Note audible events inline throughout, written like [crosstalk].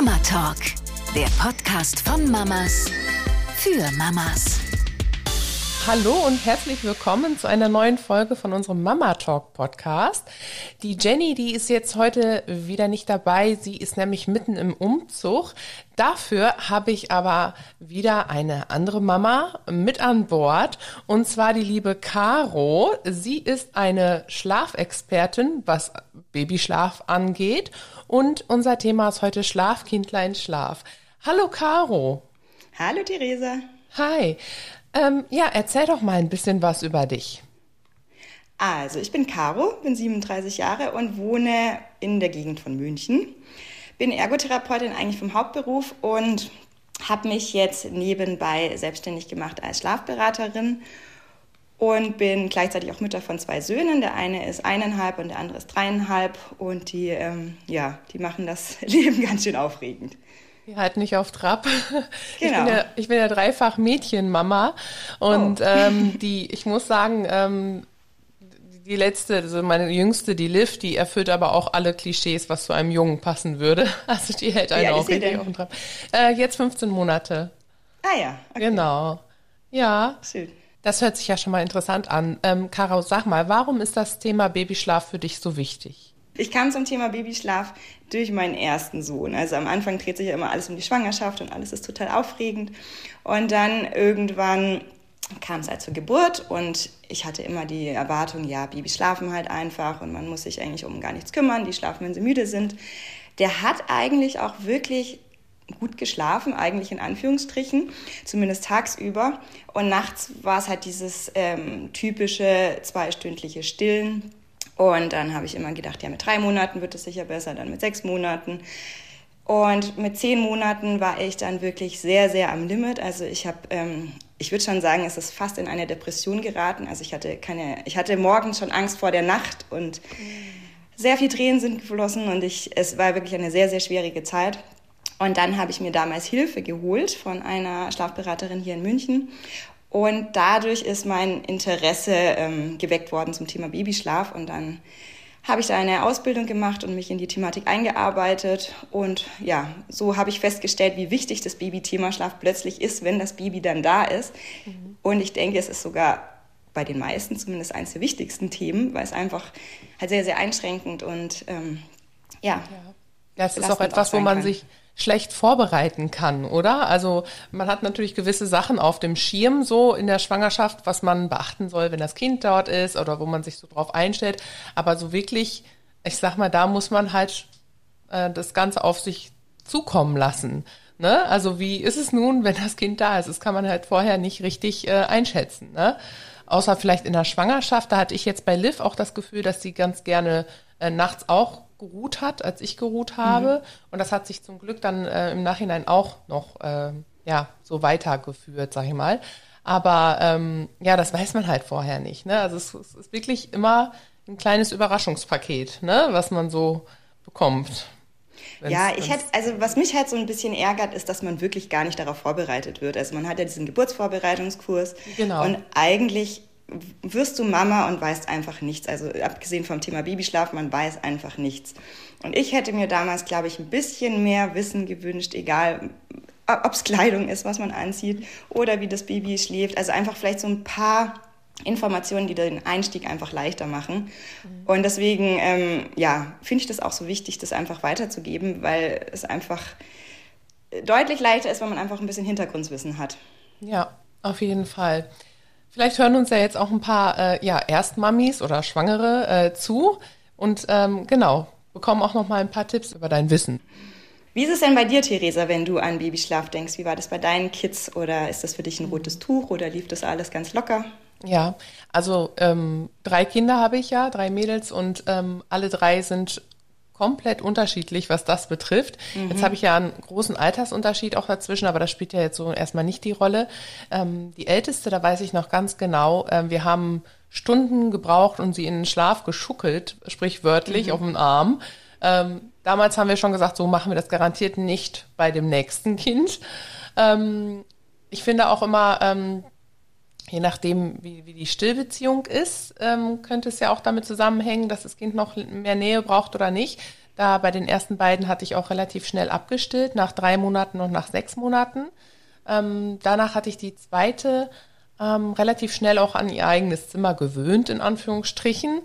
Mama Talk, der Podcast von Mamas für Mamas. Hallo und herzlich willkommen zu einer neuen Folge von unserem Mama Talk Podcast. Die Jenny, die ist jetzt heute wieder nicht dabei. Sie ist nämlich mitten im Umzug. Dafür habe ich aber wieder eine andere Mama mit an Bord und zwar die liebe Caro. Sie ist eine Schlafexpertin, was Babyschlaf angeht und unser Thema ist heute Schlaf, Kindlein, Schlaf. Hallo Caro. Hallo Theresa. Hi. Ähm, ja, erzähl doch mal ein bisschen was über dich. Also, ich bin Caro, bin 37 Jahre und wohne in der Gegend von München. Bin Ergotherapeutin eigentlich vom Hauptberuf und habe mich jetzt nebenbei selbstständig gemacht als Schlafberaterin und bin gleichzeitig auch Mutter von zwei Söhnen. Der eine ist eineinhalb und der andere ist dreieinhalb und die, ähm, ja, die machen das [laughs] Leben ganz schön aufregend. Die halten nicht auf Trab. Genau. Ich bin ja, ich bin ja dreifach Mädchenmama und oh. ähm, die, ich muss sagen, ähm, die letzte, also meine jüngste, die Liv, die erfüllt aber auch alle Klischees, was zu einem Jungen passen würde. [laughs] Also die hält einen ja, auch richtig auf dem Trab. Äh, jetzt 15 Monate. Ah ja. Okay. Genau. Ja. Schön. Das hört sich ja schon mal interessant an. Ähm, Caro, sag mal, warum ist das Thema Babyschlaf für dich so wichtig? Ich kam zum Thema Babyschlaf durch meinen ersten Sohn. Also am Anfang dreht sich ja immer alles um die Schwangerschaft und alles ist total aufregend. Und dann irgendwann kam es halt zur Geburt und ich hatte immer die Erwartung, ja, Babys schlafen halt einfach und man muss sich eigentlich um gar nichts kümmern, die schlafen, wenn sie müde sind. Der hat eigentlich auch wirklich gut geschlafen, eigentlich in Anführungsstrichen, zumindest tagsüber. Und nachts war es halt dieses ähm, typische zweistündliche Stillen und dann habe ich immer gedacht, ja, mit drei Monaten wird es sicher besser, dann mit sechs Monaten. Und mit zehn Monaten war ich dann wirklich sehr, sehr am Limit. Also ich habe, ähm, ich würde schon sagen, es ist fast in eine Depression geraten. Also ich hatte keine, ich hatte morgens schon Angst vor der Nacht und sehr viel Tränen sind geflossen und ich, es war wirklich eine sehr, sehr schwierige Zeit. Und dann habe ich mir damals Hilfe geholt von einer Schlafberaterin hier in München und dadurch ist mein Interesse ähm, geweckt worden zum Thema Babyschlaf. Und dann habe ich da eine Ausbildung gemacht und mich in die Thematik eingearbeitet. Und ja, so habe ich festgestellt, wie wichtig das Babythema Schlaf plötzlich ist, wenn das Baby dann da ist. Mhm. Und ich denke, es ist sogar bei den meisten zumindest eines der wichtigsten Themen, weil es einfach halt sehr, sehr einschränkend und ähm, ja. ja. Das ist auch etwas, wo man kann. sich schlecht vorbereiten kann, oder? Also man hat natürlich gewisse Sachen auf dem Schirm so in der Schwangerschaft, was man beachten soll, wenn das Kind dort ist oder wo man sich so drauf einstellt. Aber so wirklich, ich sag mal, da muss man halt äh, das Ganze auf sich zukommen lassen. Ne? Also wie ist es nun, wenn das Kind da ist? Das kann man halt vorher nicht richtig äh, einschätzen. Ne? Außer vielleicht in der Schwangerschaft, da hatte ich jetzt bei Liv auch das Gefühl, dass sie ganz gerne äh, nachts auch geruht hat, als ich geruht habe. Mhm. Und das hat sich zum Glück dann äh, im Nachhinein auch noch äh, ja, so weitergeführt, sag ich mal. Aber ähm, ja, das weiß man halt vorher nicht. Ne? Also es, es ist wirklich immer ein kleines Überraschungspaket, ne? was man so bekommt. Wenn's, ja, ich hätte, also was mich halt so ein bisschen ärgert, ist, dass man wirklich gar nicht darauf vorbereitet wird. Also man hat ja diesen Geburtsvorbereitungskurs genau. und eigentlich wirst du Mama und weißt einfach nichts. Also abgesehen vom Thema Babyschlaf, man weiß einfach nichts. Und ich hätte mir damals, glaube ich, ein bisschen mehr Wissen gewünscht, egal ob es Kleidung ist, was man anzieht oder wie das Baby schläft. Also einfach vielleicht so ein paar Informationen, die den Einstieg einfach leichter machen. Mhm. Und deswegen, ähm, ja, finde ich das auch so wichtig, das einfach weiterzugeben, weil es einfach deutlich leichter ist, wenn man einfach ein bisschen Hintergrundwissen hat. Ja, auf jeden Fall. Vielleicht hören uns ja jetzt auch ein paar äh, ja, Erstmamis oder Schwangere äh, zu und ähm, genau, bekommen auch noch mal ein paar Tipps über dein Wissen. Wie ist es denn bei dir, Theresa, wenn du an Babyschlaf denkst? Wie war das bei deinen Kids? Oder ist das für dich ein rotes Tuch oder lief das alles ganz locker? Ja, also ähm, drei Kinder habe ich ja, drei Mädels und ähm, alle drei sind komplett unterschiedlich, was das betrifft. Mhm. Jetzt habe ich ja einen großen Altersunterschied auch dazwischen, aber das spielt ja jetzt so erstmal nicht die Rolle. Ähm, die älteste, da weiß ich noch ganz genau, äh, wir haben Stunden gebraucht und sie in den Schlaf geschuckelt, sprichwörtlich mhm. auf den Arm. Ähm, damals haben wir schon gesagt, so machen wir das garantiert nicht bei dem nächsten Kind. Ähm, ich finde auch immer, ähm, je nachdem, wie, wie die Stillbeziehung ist, ähm, könnte es ja auch damit zusammenhängen, dass das Kind noch mehr Nähe braucht oder nicht. Da bei den ersten beiden hatte ich auch relativ schnell abgestillt, nach drei Monaten und nach sechs Monaten. Ähm, danach hatte ich die zweite ähm, relativ schnell auch an ihr eigenes Zimmer gewöhnt, in Anführungsstrichen.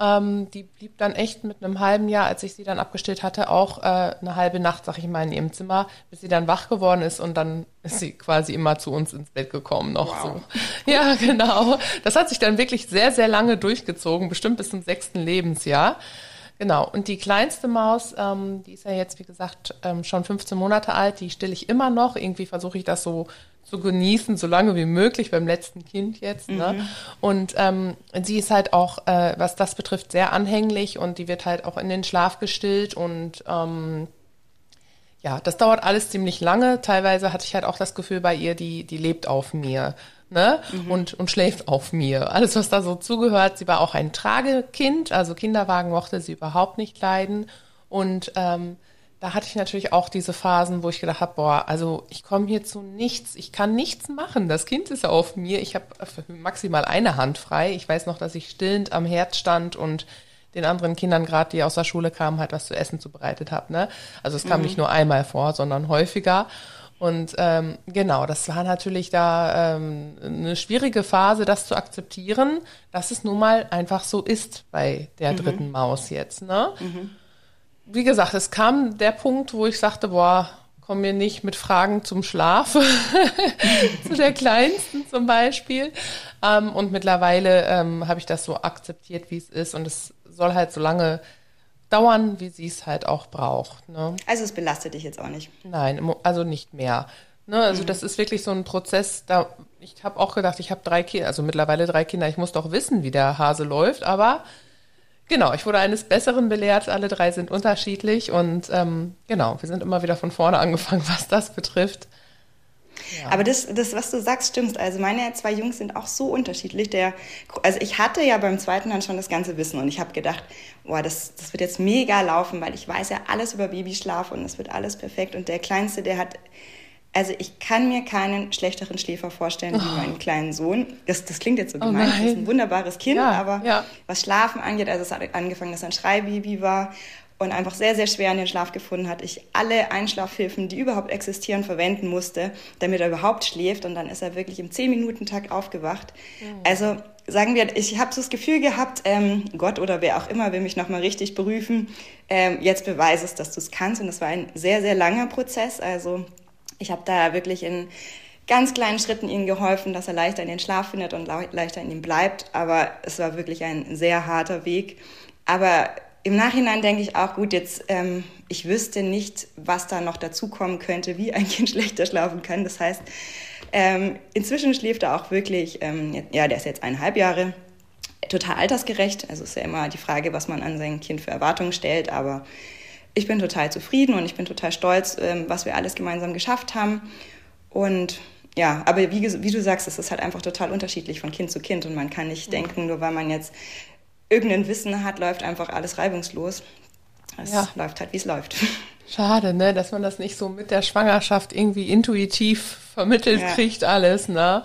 Ähm, die blieb dann echt mit einem halben Jahr, als ich sie dann abgestillt hatte, auch äh, eine halbe Nacht, sag ich mal, in ihrem Zimmer, bis sie dann wach geworden ist und dann ist sie quasi immer zu uns ins Bett gekommen noch wow. so. [laughs] Ja, genau. Das hat sich dann wirklich sehr, sehr lange durchgezogen, bestimmt bis zum sechsten Lebensjahr. Genau. Und die kleinste Maus, ähm, die ist ja jetzt, wie gesagt, ähm, schon 15 Monate alt, die stille ich immer noch. Irgendwie versuche ich das so zu genießen, so lange wie möglich beim letzten Kind jetzt. Ne? Mhm. Und ähm, sie ist halt auch, äh, was das betrifft, sehr anhänglich und die wird halt auch in den Schlaf gestillt und ähm, ja, das dauert alles ziemlich lange. Teilweise hatte ich halt auch das Gefühl bei ihr, die, die lebt auf mir ne? Mhm. Und, und schläft auf mir. Alles, was da so zugehört. Sie war auch ein Tragekind, also Kinderwagen mochte sie überhaupt nicht leiden. Und ähm, da hatte ich natürlich auch diese Phasen, wo ich gedacht habe, boah, also ich komme hier zu nichts, ich kann nichts machen. Das Kind ist auf mir, ich habe maximal eine Hand frei. Ich weiß noch, dass ich stillend am Herd stand und den anderen Kindern gerade, die aus der Schule kamen, halt was zu essen zubereitet habe. Ne? Also es kam mhm. nicht nur einmal vor, sondern häufiger. Und ähm, genau, das war natürlich da ähm, eine schwierige Phase, das zu akzeptieren, dass es nun mal einfach so ist bei der mhm. dritten Maus jetzt. Ne? Mhm. Wie gesagt, es kam der Punkt, wo ich sagte, boah, komm mir nicht mit Fragen zum Schlaf, [laughs] zu der kleinsten zum Beispiel. Ähm, und mittlerweile ähm, habe ich das so akzeptiert, wie es ist. Und es soll halt so lange dauern, wie sie es halt auch braucht. Ne? Also es belastet dich jetzt auch nicht? Nein, also nicht mehr. Ne, also mhm. das ist wirklich so ein Prozess, da ich habe auch gedacht, ich habe drei Kinder, also mittlerweile drei Kinder, ich muss doch wissen, wie der Hase läuft, aber genau, ich wurde eines Besseren belehrt, alle drei sind unterschiedlich und ähm, genau, wir sind immer wieder von vorne [laughs] angefangen, was das betrifft. Aber das, das, was du sagst, stimmt. Also meine zwei Jungs sind auch so unterschiedlich. Der, also ich hatte ja beim zweiten dann schon das ganze Wissen und ich habe gedacht, boah, das, das wird jetzt mega laufen, weil ich weiß ja alles über Babyschlaf und es wird alles perfekt. Und der Kleinste, der hat, also ich kann mir keinen schlechteren Schläfer vorstellen oh. wie meinen kleinen Sohn. Das, das klingt jetzt so oh gemein, oh das ist ein wunderbares Kind, ja, aber ja. was Schlafen angeht, also es hat angefangen, dass er ein Schreibaby war und einfach sehr, sehr schwer in den Schlaf gefunden hat. Ich alle Einschlafhilfen, die überhaupt existieren, verwenden musste, damit er überhaupt schläft. Und dann ist er wirklich im 10-Minuten-Tag aufgewacht. Mhm. Also sagen wir, ich habe so das Gefühl gehabt, ähm, Gott oder wer auch immer will mich nochmal richtig berufen. Ähm, jetzt beweise es, dass du es kannst. Und das war ein sehr, sehr langer Prozess. Also ich habe da wirklich in ganz kleinen Schritten ihm geholfen, dass er leichter in den Schlaf findet und leichter in ihm bleibt. Aber es war wirklich ein sehr harter Weg. Aber im Nachhinein denke ich auch, gut, jetzt, ähm, ich wüsste nicht, was da noch dazukommen könnte, wie ein Kind [laughs] schlechter schlafen kann. Das heißt, ähm, inzwischen schläft er auch wirklich, ähm, ja, der ist jetzt eineinhalb Jahre, total altersgerecht. Also ist ja immer die Frage, was man an sein Kind für Erwartungen stellt, aber ich bin total zufrieden und ich bin total stolz, ähm, was wir alles gemeinsam geschafft haben. Und ja, aber wie, wie, du sagst, es ist halt einfach total unterschiedlich von Kind zu Kind und man kann nicht denken, nur weil man jetzt irgendein Wissen hat, läuft einfach alles reibungslos. Es ja. läuft halt, wie es läuft. [laughs] Schade, ne, dass man das nicht so mit der Schwangerschaft irgendwie intuitiv vermittelt ja. kriegt, alles, ne?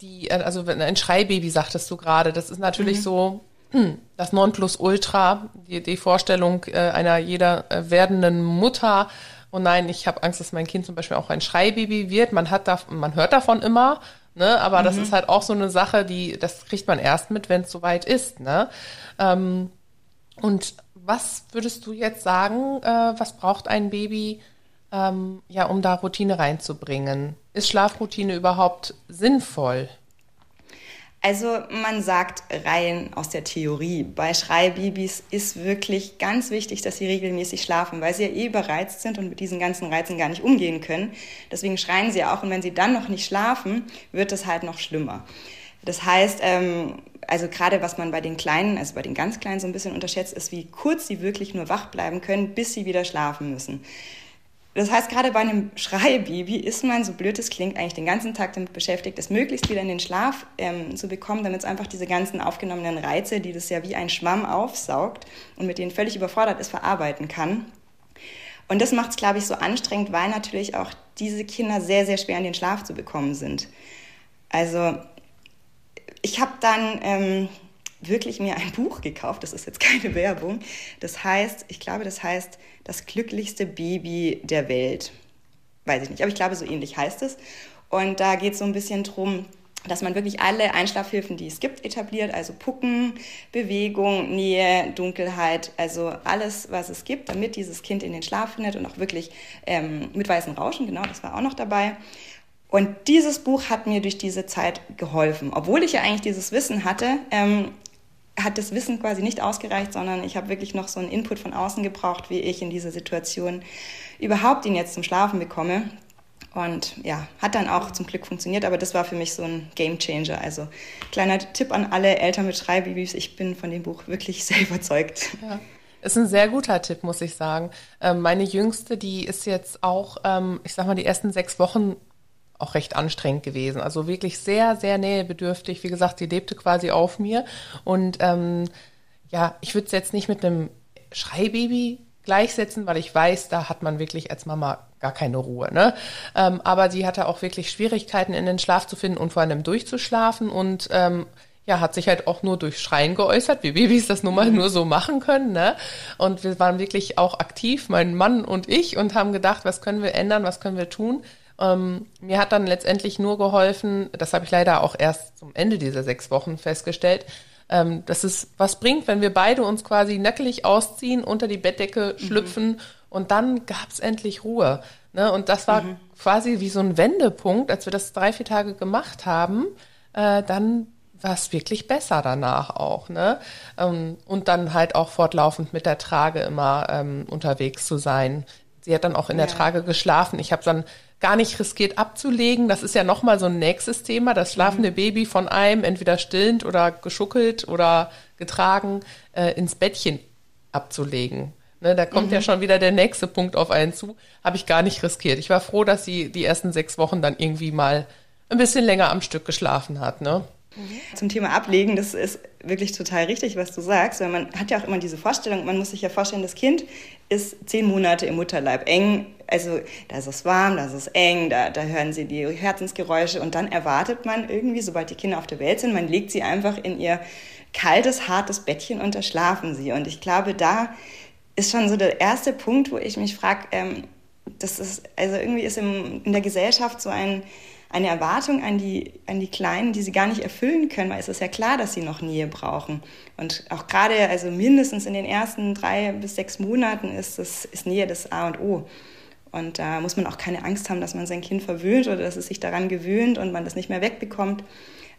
Die, also ein Schreibaby, sagtest du gerade, das ist natürlich mhm. so hm, das Nonplusultra, die, die Vorstellung äh, einer jeder äh, werdenden Mutter. Und oh nein, ich habe Angst, dass mein Kind zum Beispiel auch ein Schreibaby wird. Man hat da, man hört davon immer, Ne? Aber mhm. das ist halt auch so eine Sache, die, das kriegt man erst mit, wenn es soweit ist. Ne? Ähm, und was würdest du jetzt sagen, äh, was braucht ein Baby, ähm, ja, um da Routine reinzubringen? Ist Schlafroutine überhaupt sinnvoll? Also man sagt rein aus der Theorie, bei Schreibabys ist wirklich ganz wichtig, dass sie regelmäßig schlafen, weil sie ja eh überreizt sind und mit diesen ganzen Reizen gar nicht umgehen können. Deswegen schreien sie auch und wenn sie dann noch nicht schlafen, wird es halt noch schlimmer. Das heißt, ähm, also gerade was man bei den Kleinen, also bei den ganz Kleinen so ein bisschen unterschätzt, ist, wie kurz sie wirklich nur wach bleiben können, bis sie wieder schlafen müssen. Das heißt, gerade bei einem Schreibaby ist man, so blöd es klingt, eigentlich den ganzen Tag damit beschäftigt, es möglichst wieder in den Schlaf ähm, zu bekommen, damit es einfach diese ganzen aufgenommenen Reize, die das ja wie ein Schwamm aufsaugt und mit denen völlig überfordert ist, verarbeiten kann. Und das macht es, glaube ich, so anstrengend, weil natürlich auch diese Kinder sehr, sehr schwer in den Schlaf zu bekommen sind. Also ich habe dann ähm, wirklich mir ein Buch gekauft. Das ist jetzt keine Werbung. Das heißt, ich glaube, das heißt das glücklichste Baby der Welt. Weiß ich nicht, aber ich glaube, so ähnlich heißt es. Und da geht es so ein bisschen drum, dass man wirklich alle Einschlafhilfen, die es gibt, etabliert, also Pucken, Bewegung, Nähe, Dunkelheit, also alles, was es gibt, damit dieses Kind in den Schlaf findet und auch wirklich ähm, mit weißen Rauschen, genau, das war auch noch dabei. Und dieses Buch hat mir durch diese Zeit geholfen. Obwohl ich ja eigentlich dieses Wissen hatte, ähm, hat das Wissen quasi nicht ausgereicht, sondern ich habe wirklich noch so einen Input von außen gebraucht, wie ich in dieser Situation überhaupt ihn jetzt zum Schlafen bekomme. Und ja, hat dann auch zum Glück funktioniert, aber das war für mich so ein Game Changer. Also kleiner Tipp an alle Eltern mit Schreibabys, ich bin von dem Buch wirklich sehr überzeugt. Ja. Ist ein sehr guter Tipp, muss ich sagen. Ähm, meine Jüngste, die ist jetzt auch, ähm, ich sag mal, die ersten sechs Wochen auch recht anstrengend gewesen. Also wirklich sehr, sehr nähebedürftig. Wie gesagt, sie lebte quasi auf mir. Und ähm, ja, ich würde es jetzt nicht mit einem Schreibaby gleichsetzen, weil ich weiß, da hat man wirklich als Mama gar keine Ruhe. Ne? Ähm, aber sie hatte auch wirklich Schwierigkeiten, in den Schlaf zu finden und vor allem durchzuschlafen und ähm, ja, hat sich halt auch nur durch Schreien geäußert, wie Babys das nun mal nur so machen können. Ne? Und wir waren wirklich auch aktiv, mein Mann und ich, und haben gedacht, was können wir ändern, was können wir tun. Ähm, mir hat dann letztendlich nur geholfen, das habe ich leider auch erst zum Ende dieser sechs Wochen festgestellt, ähm, dass es was bringt, wenn wir beide uns quasi nackelig ausziehen, unter die Bettdecke mhm. schlüpfen mhm. und dann gab es endlich Ruhe. Ne? Und das war mhm. quasi wie so ein Wendepunkt, als wir das drei, vier Tage gemacht haben, äh, dann war es wirklich besser danach auch. Ne? Ähm, und dann halt auch fortlaufend mit der Trage immer ähm, unterwegs zu sein. Sie hat dann auch in ja. der Trage geschlafen. Ich habe dann gar nicht riskiert abzulegen. Das ist ja nochmal so ein nächstes Thema. Das schlafende mhm. Baby von einem, entweder stillend oder geschuckelt oder getragen, äh, ins Bettchen abzulegen. Ne, da kommt mhm. ja schon wieder der nächste Punkt auf einen zu. Habe ich gar nicht riskiert. Ich war froh, dass sie die ersten sechs Wochen dann irgendwie mal ein bisschen länger am Stück geschlafen hat. Ne? Mhm. Zum Thema Ablegen, das ist wirklich total richtig, was du sagst, weil man hat ja auch immer diese Vorstellung, man muss sich ja vorstellen, das Kind ist zehn Monate im Mutterleib eng, also da ist es warm, da ist es eng, da, da hören sie die Herzensgeräusche und dann erwartet man irgendwie, sobald die Kinder auf der Welt sind, man legt sie einfach in ihr kaltes, hartes Bettchen und da schlafen sie. Und ich glaube, da ist schon so der erste Punkt, wo ich mich frage, ähm, das ist, also irgendwie ist im, in der Gesellschaft so ein eine Erwartung an die, an die Kleinen, die sie gar nicht erfüllen können, weil es ist ja klar, dass sie noch Nähe brauchen. Und auch gerade, also mindestens in den ersten drei bis sechs Monaten ist, das, ist Nähe das A und O. Und da muss man auch keine Angst haben, dass man sein Kind verwöhnt oder dass es sich daran gewöhnt und man das nicht mehr wegbekommt.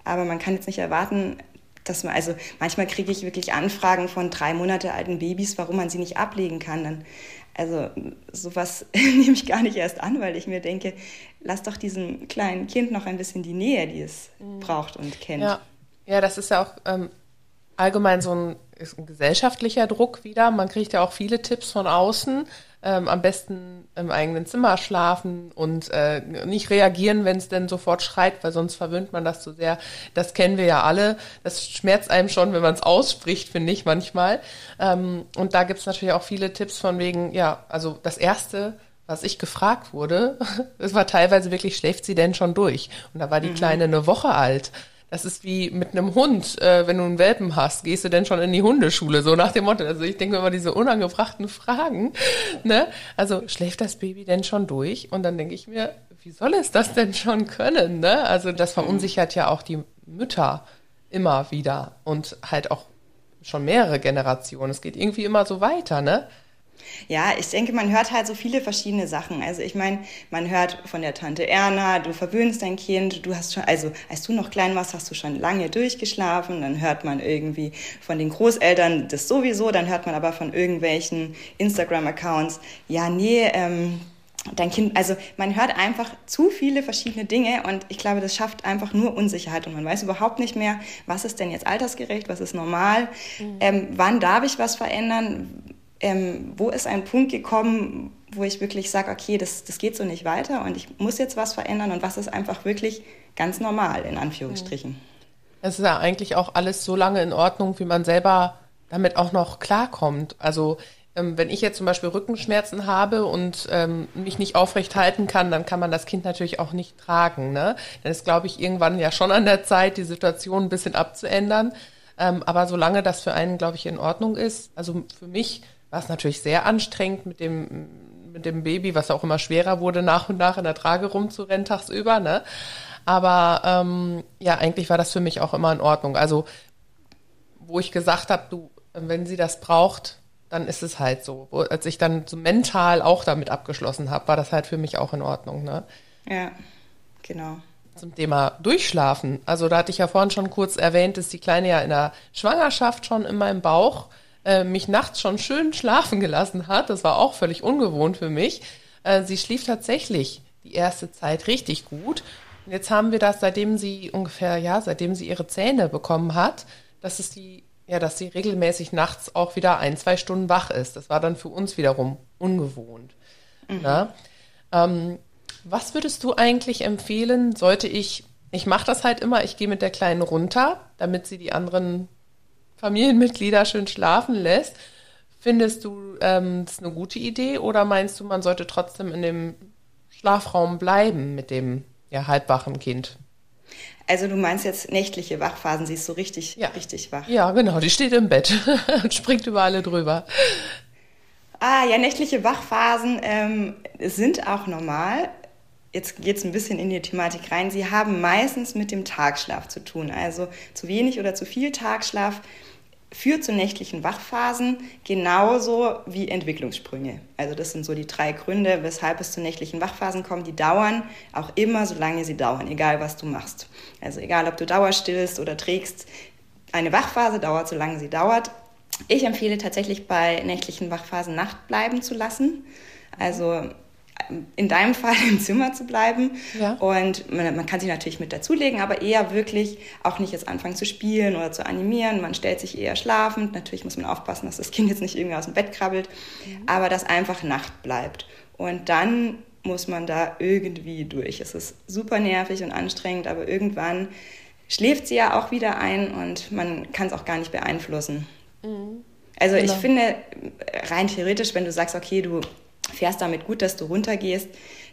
Aber man kann jetzt nicht erwarten, dass man, also manchmal kriege ich wirklich Anfragen von drei Monate alten Babys, warum man sie nicht ablegen kann. Dann, also sowas [laughs] nehme ich gar nicht erst an, weil ich mir denke, lass doch diesem kleinen Kind noch ein bisschen die Nähe, die es mhm. braucht und kennt. Ja. ja, das ist ja auch ähm, allgemein so ein, ein, gesellschaftlicher Druck wieder. Man kriegt ja auch viele Tipps von außen. Ähm, am besten im eigenen Zimmer schlafen und äh, nicht reagieren, wenn es denn sofort schreit, weil sonst verwöhnt man das zu so sehr. Das kennen wir ja alle. Das schmerzt einem schon, wenn man es ausspricht, finde ich manchmal. Ähm, und da gibt es natürlich auch viele Tipps von wegen, ja, also das Erste, was ich gefragt wurde, [laughs] es war teilweise wirklich, schläft sie denn schon durch? Und da war die mhm. Kleine eine Woche alt. Das ist wie mit einem Hund, äh, wenn du einen Welpen hast, gehst du denn schon in die Hundeschule? So nach dem Motto. Also ich denke immer diese unangebrachten Fragen. Ne? Also schläft das Baby denn schon durch? Und dann denke ich mir, wie soll es das denn schon können? Ne? Also das mhm. verunsichert ja auch die Mütter immer wieder und halt auch schon mehrere Generationen. Es geht irgendwie immer so weiter, ne? Ja, ich denke, man hört halt so viele verschiedene Sachen. Also ich meine, man hört von der Tante Erna, du verwöhnst dein Kind, du hast schon, also als du noch klein warst, hast du schon lange durchgeschlafen. Dann hört man irgendwie von den Großeltern das sowieso, dann hört man aber von irgendwelchen Instagram-Accounts, ja, nee, ähm, dein Kind, also man hört einfach zu viele verschiedene Dinge und ich glaube, das schafft einfach nur Unsicherheit und man weiß überhaupt nicht mehr, was ist denn jetzt altersgerecht, was ist normal, mhm. ähm, wann darf ich was verändern, ähm, wo ist ein Punkt gekommen, wo ich wirklich sage, okay, das, das geht so nicht weiter und ich muss jetzt was verändern und was ist einfach wirklich ganz normal, in Anführungsstrichen. Es ist ja eigentlich auch alles so lange in Ordnung, wie man selber damit auch noch klarkommt. Also ähm, wenn ich jetzt zum Beispiel Rückenschmerzen habe und ähm, mich nicht aufrecht halten kann, dann kann man das Kind natürlich auch nicht tragen. Ne? Dann ist, glaube ich, irgendwann ja schon an der Zeit, die Situation ein bisschen abzuändern. Ähm, aber solange das für einen, glaube ich, in Ordnung ist, also für mich war es natürlich sehr anstrengend mit dem, mit dem Baby, was auch immer schwerer wurde, nach und nach in der Trage rumzurennen tagsüber, ne? Aber ähm, ja, eigentlich war das für mich auch immer in Ordnung. Also wo ich gesagt habe, du, wenn sie das braucht, dann ist es halt so. Als ich dann so mental auch damit abgeschlossen habe, war das halt für mich auch in Ordnung. Ne? Ja, genau. Zum Thema Durchschlafen. Also da hatte ich ja vorhin schon kurz erwähnt, dass die Kleine ja in der Schwangerschaft schon in meinem Bauch äh, mich nachts schon schön schlafen gelassen hat. Das war auch völlig ungewohnt für mich. Äh, sie schlief tatsächlich die erste Zeit richtig gut. Und jetzt haben wir das, seitdem sie ungefähr, ja, seitdem sie ihre Zähne bekommen hat, dass es die, ja, dass sie regelmäßig nachts auch wieder ein, zwei Stunden wach ist. Das war dann für uns wiederum ungewohnt. Mhm. Ähm, was würdest du eigentlich empfehlen, sollte ich, ich mache das halt immer, ich gehe mit der Kleinen runter, damit sie die anderen Familienmitglieder schön schlafen lässt. Findest du ähm, das eine gute Idee oder meinst du, man sollte trotzdem in dem Schlafraum bleiben mit dem ja, halbwachen Kind? Also du meinst jetzt nächtliche Wachphasen, sie ist so richtig, ja. richtig wach. Ja, genau, die steht im Bett [laughs] und springt über alle drüber. Ah, ja, nächtliche Wachphasen ähm, sind auch normal. Jetzt geht es ein bisschen in die Thematik rein. Sie haben meistens mit dem Tagschlaf zu tun. Also zu wenig oder zu viel Tagschlaf führt zu nächtlichen Wachphasen genauso wie Entwicklungssprünge. Also das sind so die drei Gründe, weshalb es zu nächtlichen Wachphasen kommt. Die dauern auch immer, solange sie dauern, egal was du machst. Also egal, ob du dauerstillst oder trägst, eine Wachphase dauert, solange sie dauert. Ich empfehle tatsächlich bei nächtlichen Wachphasen Nacht bleiben zu lassen. Also in deinem Fall im Zimmer zu bleiben. Ja. Und man, man, kann sich natürlich mit dazulegen, aber eher wirklich auch nicht jetzt anfangen zu spielen oder zu animieren. Man stellt sich eher schlafend. Natürlich muss man aufpassen, dass das Kind jetzt nicht irgendwie aus dem Bett krabbelt, mhm. aber dass einfach Nacht bleibt. Und dann muss man da irgendwie durch. Es ist super nervig und anstrengend, aber irgendwann schläft sie ja auch wieder ein und man kann es auch gar nicht beeinflussen. Mhm. Also genau. ich finde, rein theoretisch, wenn du sagst, okay, du fährst damit gut, dass du runtergehst,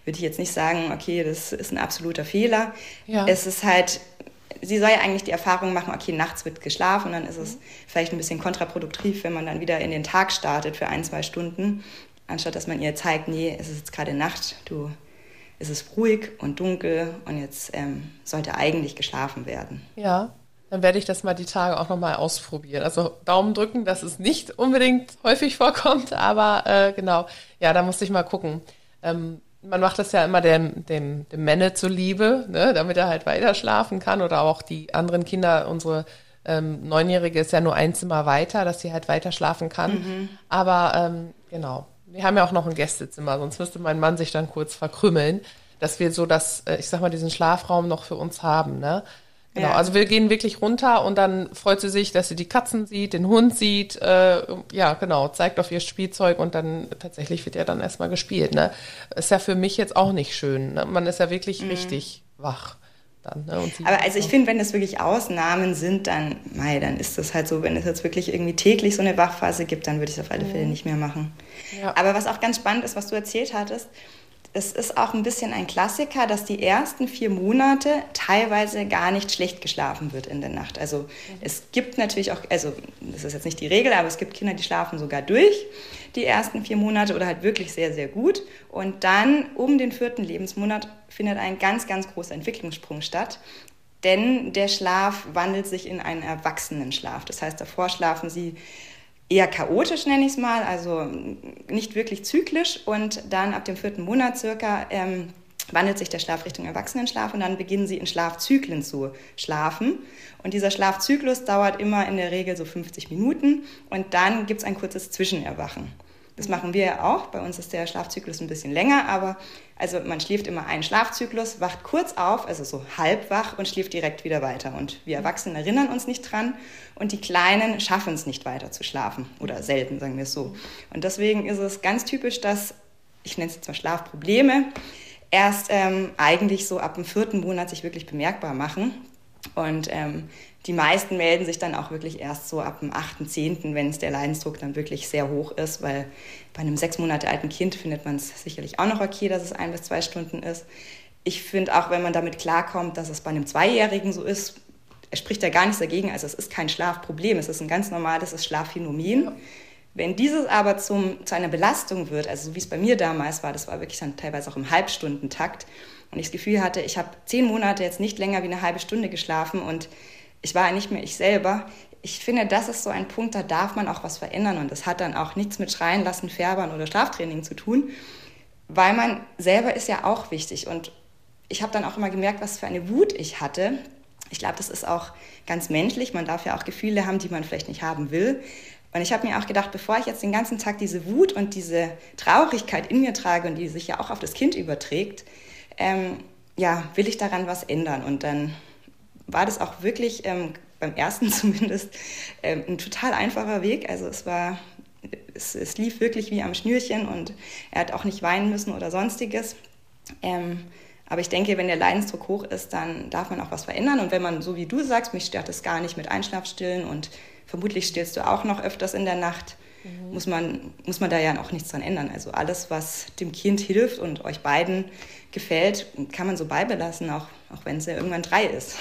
würde ich jetzt nicht sagen, okay, das ist ein absoluter Fehler. Ja. Es ist halt, sie soll ja eigentlich die Erfahrung machen, okay, nachts wird geschlafen und dann ist es vielleicht ein bisschen kontraproduktiv, wenn man dann wieder in den Tag startet für ein, zwei Stunden, anstatt dass man ihr zeigt, nee, es ist jetzt gerade Nacht, du, es ist ruhig und dunkel und jetzt ähm, sollte eigentlich geschlafen werden. Ja, dann werde ich das mal die Tage auch nochmal ausprobieren. Also Daumen drücken, dass es nicht unbedingt häufig vorkommt, aber äh, genau, ja, da musste ich mal gucken. Ähm, man macht das ja immer dem, dem, dem Männer zuliebe, ne, damit er halt weiter schlafen kann oder auch die anderen Kinder, unsere ähm, Neunjährige ist ja nur ein Zimmer weiter, dass sie halt weiter schlafen kann. Mhm. Aber ähm, genau, wir haben ja auch noch ein Gästezimmer, sonst müsste mein Mann sich dann kurz verkrümmeln, dass wir so das, äh, ich sag mal, diesen Schlafraum noch für uns haben, ne? Genau, ja. also wir gehen wirklich runter und dann freut sie sich, dass sie die Katzen sieht, den Hund sieht, äh, ja genau, zeigt auf ihr Spielzeug und dann tatsächlich wird ja dann erstmal gespielt. Ne? Ist ja für mich jetzt auch nicht schön. Ne? Man ist ja wirklich mhm. richtig wach. Dann, ne? Aber also ich finde, wenn das wirklich Ausnahmen sind, dann, mei, dann ist das halt so, wenn es jetzt wirklich irgendwie täglich so eine Wachphase gibt, dann würde ich es auf alle Fälle mhm. nicht mehr machen. Ja. Aber was auch ganz spannend ist, was du erzählt hattest, es ist auch ein bisschen ein Klassiker, dass die ersten vier Monate teilweise gar nicht schlecht geschlafen wird in der Nacht. Also es gibt natürlich auch, also das ist jetzt nicht die Regel, aber es gibt Kinder, die schlafen sogar durch die ersten vier Monate oder halt wirklich sehr, sehr gut. Und dann um den vierten Lebensmonat findet ein ganz, ganz großer Entwicklungssprung statt. Denn der Schlaf wandelt sich in einen Erwachsenenschlaf. Das heißt, davor schlafen sie eher chaotisch, nenne ich es mal, also nicht wirklich zyklisch. Und dann ab dem vierten Monat circa ähm, wandelt sich der Schlaf Richtung Erwachsenenschlaf und dann beginnen sie in Schlafzyklen zu schlafen. Und dieser Schlafzyklus dauert immer in der Regel so 50 Minuten und dann gibt es ein kurzes Zwischenerwachen. Das machen wir ja auch. Bei uns ist der Schlafzyklus ein bisschen länger, aber also man schläft immer einen Schlafzyklus, wacht kurz auf, also so halb wach und schläft direkt wieder weiter. Und wir Erwachsenen erinnern uns nicht dran und die Kleinen schaffen es nicht weiter zu schlafen oder selten, sagen wir es so. Und deswegen ist es ganz typisch, dass, ich nenne es jetzt mal Schlafprobleme, erst ähm, eigentlich so ab dem vierten Monat sich wirklich bemerkbar machen. Und ähm, die meisten melden sich dann auch wirklich erst so ab dem 8., wenn es der Leidensdruck dann wirklich sehr hoch ist, weil bei einem sechs Monate alten Kind findet man es sicherlich auch noch okay, dass es ein bis zwei Stunden ist. Ich finde auch, wenn man damit klarkommt, dass es bei einem Zweijährigen so ist, er spricht ja gar nichts dagegen. Also es ist kein Schlafproblem, es ist ein ganz normales Schlafphänomen. Ja. Wenn dieses aber zum, zu einer Belastung wird, also so wie es bei mir damals war, das war wirklich dann teilweise auch im Halbstundentakt, und ich das Gefühl hatte, ich habe zehn Monate jetzt nicht länger wie eine halbe Stunde geschlafen und ich war nicht mehr ich selber. Ich finde, das ist so ein Punkt, da darf man auch was verändern und das hat dann auch nichts mit Schreien lassen, Färbern oder Schlaftraining zu tun, weil man selber ist ja auch wichtig und ich habe dann auch immer gemerkt, was für eine Wut ich hatte. Ich glaube, das ist auch ganz menschlich. Man darf ja auch Gefühle haben, die man vielleicht nicht haben will. Und ich habe mir auch gedacht, bevor ich jetzt den ganzen Tag diese Wut und diese Traurigkeit in mir trage und die sich ja auch auf das Kind überträgt, ähm, ja, will ich daran was ändern. Und dann war das auch wirklich ähm, beim ersten [laughs] zumindest ähm, ein total einfacher Weg. Also es war, es, es, lief wirklich wie am Schnürchen und er hat auch nicht weinen müssen oder sonstiges. Ähm, aber ich denke, wenn der Leidensdruck hoch ist, dann darf man auch was verändern. Und wenn man, so wie du sagst, mich stört es gar nicht mit Einschlafstillen und vermutlich stillst du auch noch öfters in der Nacht, mhm. muss, man, muss man da ja auch nichts dran ändern. Also alles, was dem Kind hilft und euch beiden gefällt, kann man so beibelassen, auch, auch wenn es ja irgendwann drei ist.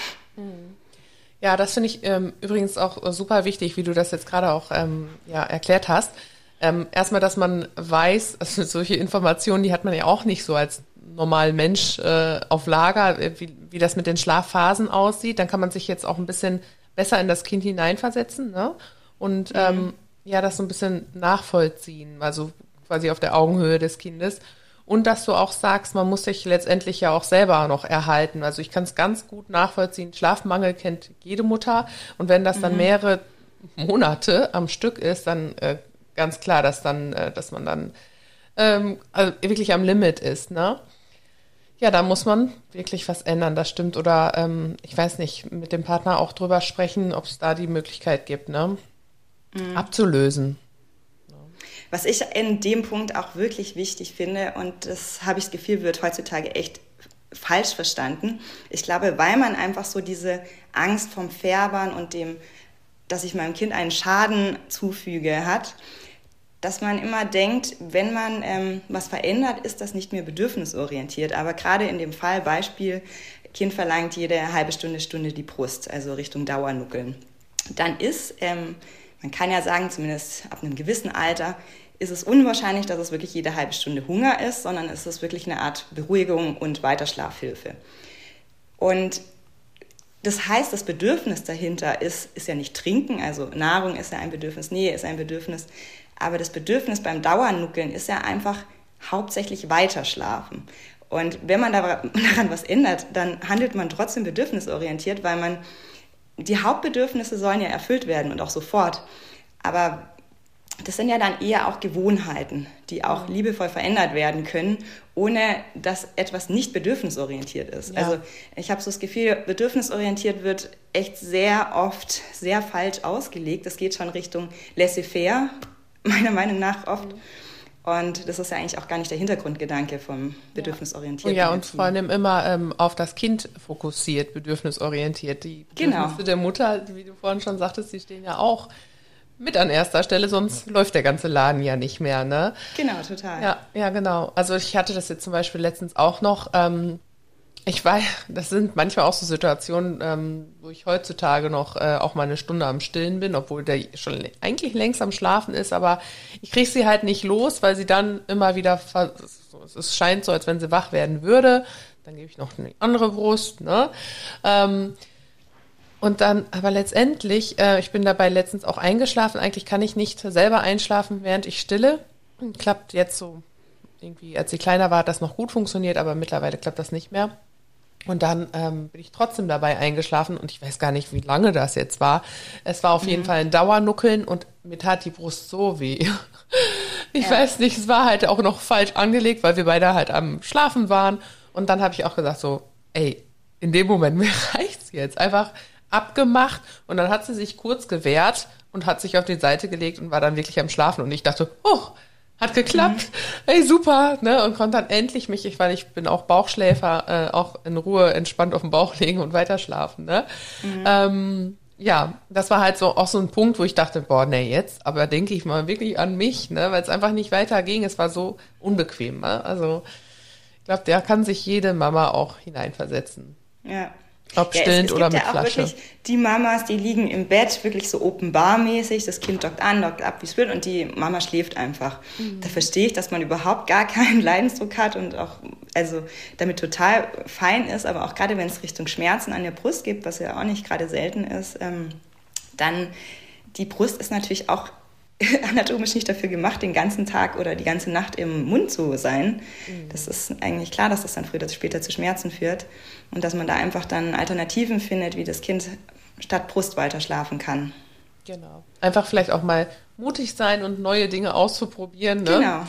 Ja, das finde ich ähm, übrigens auch super wichtig, wie du das jetzt gerade auch ähm, ja, erklärt hast. Ähm, erstmal, dass man weiß, [laughs] also solche Informationen, die hat man ja auch nicht so als normalen Mensch äh, auf Lager, äh, wie, wie das mit den Schlafphasen aussieht. Dann kann man sich jetzt auch ein bisschen besser in das Kind hineinversetzen ne? und mhm. ähm, ja, das so ein bisschen nachvollziehen, also quasi auf der Augenhöhe des Kindes. Und dass du auch sagst, man muss sich letztendlich ja auch selber noch erhalten. Also ich kann es ganz gut nachvollziehen. Schlafmangel kennt jede Mutter. Und wenn das dann mhm. mehrere Monate am Stück ist, dann äh, ganz klar, dass dann, äh, dass man dann ähm, also wirklich am Limit ist, ne? Ja, da muss man wirklich was ändern, das stimmt. Oder ähm, ich weiß nicht, mit dem Partner auch drüber sprechen, ob es da die Möglichkeit gibt, ne? Mhm. Abzulösen. Was ich in dem Punkt auch wirklich wichtig finde, und das habe ich das Gefühl, wird heutzutage echt falsch verstanden. Ich glaube, weil man einfach so diese Angst vom Färbern und dem, dass ich meinem Kind einen Schaden zufüge, hat, dass man immer denkt, wenn man ähm, was verändert, ist das nicht mehr bedürfnisorientiert. Aber gerade in dem Fall, Beispiel, Kind verlangt jede halbe Stunde, Stunde die Brust, also Richtung Dauernuckeln. Dann ist, ähm, man kann ja sagen, zumindest ab einem gewissen Alter, ist es unwahrscheinlich, dass es wirklich jede halbe Stunde Hunger ist, sondern es ist wirklich eine Art Beruhigung und Weiterschlafhilfe. Und das heißt, das Bedürfnis dahinter ist, ist ja nicht Trinken, also Nahrung ist ja ein Bedürfnis, Nähe ist ein Bedürfnis, aber das Bedürfnis beim Dauernuckeln ist ja einfach hauptsächlich weiterschlafen. Und wenn man daran was ändert, dann handelt man trotzdem bedürfnisorientiert, weil man die Hauptbedürfnisse sollen ja erfüllt werden und auch sofort. Aber das sind ja dann eher auch Gewohnheiten, die auch mhm. liebevoll verändert werden können, ohne dass etwas nicht bedürfnisorientiert ist. Ja. Also ich habe so das Gefühl, bedürfnisorientiert wird echt sehr oft sehr falsch ausgelegt. Das geht schon Richtung laissez-faire, [laughs] meiner Meinung nach oft. Und das ist ja eigentlich auch gar nicht der Hintergrundgedanke vom bedürfnisorientierten. Ja, und vor allem immer ähm, auf das Kind fokussiert, bedürfnisorientiert. Die genau. Bedürfnisse der Mutter, wie du vorhin schon sagtest, die stehen ja auch mit an erster Stelle, sonst ja. läuft der ganze Laden ja nicht mehr, ne? Genau, total. Ja, ja, genau. Also ich hatte das jetzt zum Beispiel letztens auch noch. Ähm, ich weiß, das sind manchmal auch so Situationen, ähm, wo ich heutzutage noch äh, auch mal eine Stunde am Stillen bin, obwohl der schon eigentlich längst am Schlafen ist, aber ich kriege sie halt nicht los, weil sie dann immer wieder, es scheint so, als wenn sie wach werden würde. Dann gebe ich noch eine andere Brust, ne? Ähm, und dann, aber letztendlich, äh, ich bin dabei letztens auch eingeschlafen. Eigentlich kann ich nicht selber einschlafen, während ich stille. Klappt jetzt so irgendwie, als sie kleiner war, hat das noch gut funktioniert, aber mittlerweile klappt das nicht mehr. Und dann ähm, bin ich trotzdem dabei eingeschlafen und ich weiß gar nicht, wie lange das jetzt war. Es war auf mhm. jeden Fall ein Dauernuckeln und mir tat die Brust so weh. [laughs] Ich ja. weiß nicht, es war halt auch noch falsch angelegt, weil wir beide halt am Schlafen waren. Und dann habe ich auch gesagt so, ey, in dem Moment, [laughs] mir reicht's jetzt. Einfach abgemacht und dann hat sie sich kurz gewehrt und hat sich auf die Seite gelegt und war dann wirklich am Schlafen und ich dachte, oh, hat geklappt, mhm. ey, super, ne, und konnte dann endlich mich, ich, weil ich bin auch Bauchschläfer, äh, auch in Ruhe entspannt auf dem Bauch legen und weiter schlafen, ne. Mhm. Ähm, ja, das war halt so auch so ein Punkt, wo ich dachte, boah, nee, jetzt, aber denke ich mal wirklich an mich, ne, weil es einfach nicht weiter ging. Es war so unbequem, ne? Also ich glaube, der kann sich jede Mama auch hineinversetzen. Ja. Ob ja, oder mit ja auch Flasche. Wirklich die Mamas, die liegen im Bett wirklich so open bar mäßig. Das Kind dockt an, dockt ab, wie es will, und die Mama schläft einfach. Mhm. Da verstehe ich, dass man überhaupt gar keinen [laughs] Leidensdruck hat und auch also damit total fein ist. Aber auch gerade wenn es Richtung Schmerzen an der Brust gibt, was ja auch nicht gerade selten ist, ähm, dann die Brust ist natürlich auch [laughs] anatomisch nicht dafür gemacht, den ganzen Tag oder die ganze Nacht im Mund zu sein. Mhm. Das ist eigentlich klar, dass das dann früher oder später zu Schmerzen führt und dass man da einfach dann Alternativen findet, wie das Kind statt Brust weiter schlafen kann. Genau. Einfach vielleicht auch mal mutig sein und neue Dinge auszuprobieren. Ne? Genau.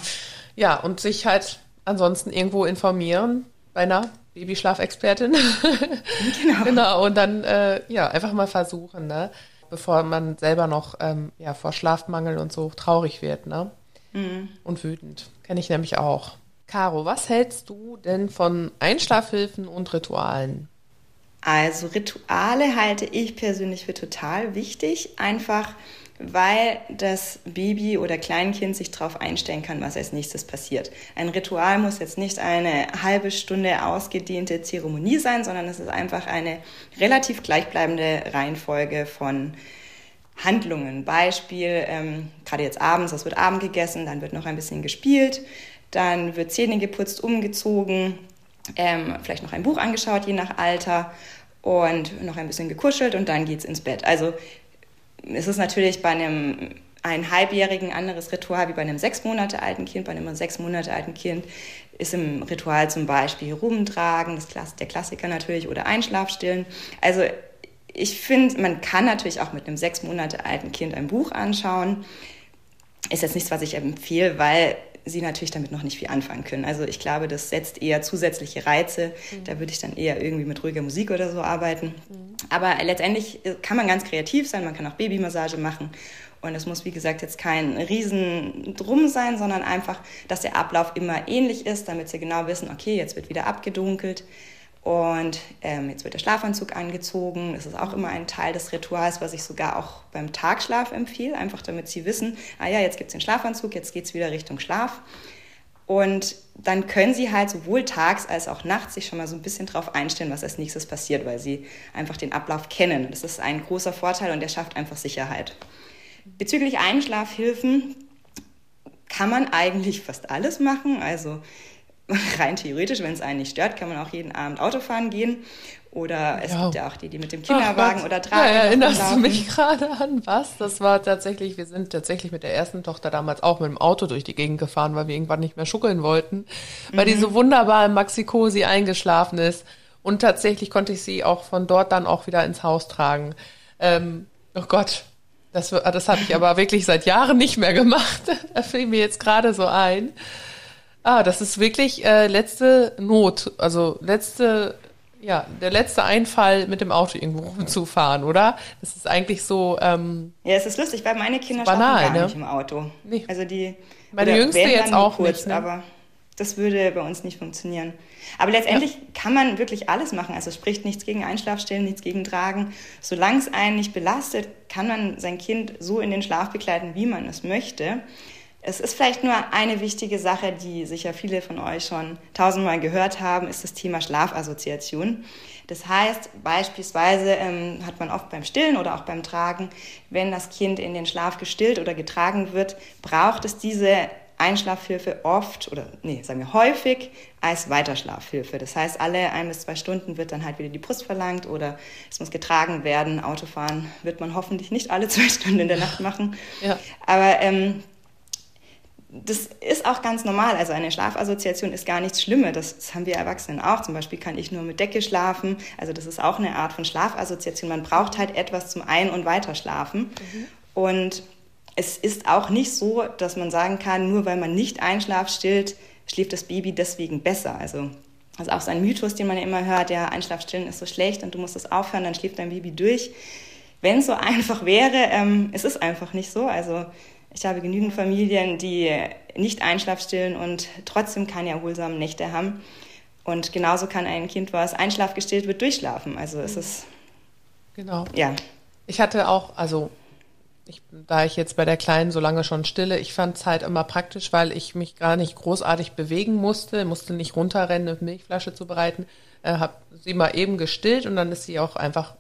Ja, und sich halt ansonsten irgendwo informieren bei einer Babyschlafexpertin. [laughs] genau. genau. Und dann äh, ja einfach mal versuchen. Ne? bevor man selber noch ähm, ja, vor Schlafmangel und so traurig wird, ne? Mhm. Und wütend. Kenne ich nämlich auch. Caro, was hältst du denn von Einschlafhilfen und Ritualen? Also Rituale halte ich persönlich für total wichtig, einfach weil das Baby oder Kleinkind sich darauf einstellen kann, was als nächstes passiert. Ein Ritual muss jetzt nicht eine halbe Stunde ausgedehnte Zeremonie sein, sondern es ist einfach eine relativ gleichbleibende Reihenfolge von Handlungen. Beispiel, ähm, gerade jetzt abends, es wird Abend gegessen, dann wird noch ein bisschen gespielt, dann wird Zähne geputzt, umgezogen, ähm, vielleicht noch ein Buch angeschaut, je nach Alter und noch ein bisschen gekuschelt und dann geht's ins Bett. Also es ist natürlich bei einem ein halbjährigen anderes Ritual wie bei einem sechs Monate alten Kind. Bei einem sechs Monate alten Kind ist im Ritual zum Beispiel rumtragen, das Klass der Klassiker natürlich, oder Einschlafstillen. Also ich finde, man kann natürlich auch mit einem sechs Monate alten Kind ein Buch anschauen. Ist jetzt nichts, was ich empfehle, weil sie natürlich damit noch nicht viel anfangen können. Also ich glaube, das setzt eher zusätzliche Reize. Mhm. Da würde ich dann eher irgendwie mit ruhiger Musik oder so arbeiten. Mhm. Aber letztendlich kann man ganz kreativ sein, man kann auch Babymassage machen. Und es muss, wie gesagt, jetzt kein Riesendrum sein, sondern einfach, dass der Ablauf immer ähnlich ist, damit sie genau wissen, okay, jetzt wird wieder abgedunkelt. Und ähm, jetzt wird der Schlafanzug angezogen. Das ist auch immer ein Teil des Rituals, was ich sogar auch beim Tagschlaf empfehle, einfach damit sie wissen, ah ja, jetzt gibt es den Schlafanzug, jetzt geht es wieder Richtung Schlaf. Und dann können sie halt sowohl tags als auch nachts sich schon mal so ein bisschen drauf einstellen, was als nächstes passiert, weil sie einfach den Ablauf kennen. Das ist ein großer Vorteil und der schafft einfach Sicherheit. Bezüglich Einschlafhilfen kann man eigentlich fast alles machen. Also [laughs] rein theoretisch, wenn es einen nicht stört, kann man auch jeden Abend Auto fahren gehen. Oder es ja. gibt ja auch die, die mit dem Kinderwagen Ach, oder Tragen. Ja, erinnerst du mich gerade an was? Das war tatsächlich, wir sind tatsächlich mit der ersten Tochter damals auch mit dem Auto durch die Gegend gefahren, weil wir irgendwann nicht mehr schuckeln wollten, weil mhm. die so wunderbar im Maxi-Cosi eingeschlafen ist. Und tatsächlich konnte ich sie auch von dort dann auch wieder ins Haus tragen. Ähm, oh Gott, das, das habe ich aber wirklich seit Jahren nicht mehr gemacht. [laughs] da fiel mir jetzt gerade so ein. Ah, das ist wirklich äh, letzte Not, also letzte, ja, der letzte Einfall mit dem Auto irgendwo rumzufahren, oder? Das ist eigentlich so. Ähm, ja, es ist lustig, weil meine Kinder banal, gar ne? nicht im Auto. Nee. Also die. Meine Jüngste jetzt auch kurz, nicht. Ne? Aber das würde bei uns nicht funktionieren. Aber letztendlich ja. kann man wirklich alles machen. Also spricht nichts gegen Einschlafstillen, nichts gegen Tragen. Solange es einen nicht belastet, kann man sein Kind so in den Schlaf begleiten, wie man es möchte. Es ist vielleicht nur eine wichtige Sache, die sicher viele von euch schon tausendmal gehört haben, ist das Thema Schlafassoziation. Das heißt, beispielsweise ähm, hat man oft beim Stillen oder auch beim Tragen, wenn das Kind in den Schlaf gestillt oder getragen wird, braucht es diese Einschlafhilfe oft oder nee, sagen wir häufig als Weiterschlafhilfe. Das heißt, alle ein bis zwei Stunden wird dann halt wieder die Brust verlangt oder es muss getragen werden. Autofahren wird man hoffentlich nicht alle [laughs] zwei Stunden in der Nacht machen. Ja. Aber ähm, das ist auch ganz normal. Also eine Schlafassoziation ist gar nichts Schlimmes. Das, das, haben wir Erwachsenen auch. Zum Beispiel kann ich nur mit Decke schlafen. Also das ist auch eine Art von Schlafassoziation. Man braucht halt etwas zum Ein- und Weiterschlafen. Mhm. Und es ist auch nicht so, dass man sagen kann, nur weil man nicht Einschlaf stillt, schläft das Baby deswegen besser. Also das ist auch so ein Mythos, den man ja immer hört, ja, Einschlafstillen ist so schlecht und du musst es aufhören, dann schläft dein Baby durch. Wenn es so [laughs] einfach wäre, ähm, es ist einfach nicht so. Also ich habe genügend Familien, die nicht einschlafstillen und trotzdem keine erholsamen Nächte haben. Und genauso kann ein Kind, was einschlafgestillt wird, durchschlafen. Also es ist. Genau. Ja. Ich hatte auch, also ich, da ich jetzt bei der Kleinen so lange schon stille, ich fand es halt immer praktisch, weil ich mich gar nicht großartig bewegen musste, musste nicht runterrennen, eine Milchflasche zu bereiten, äh, habe sie mal eben gestillt und dann ist sie auch einfach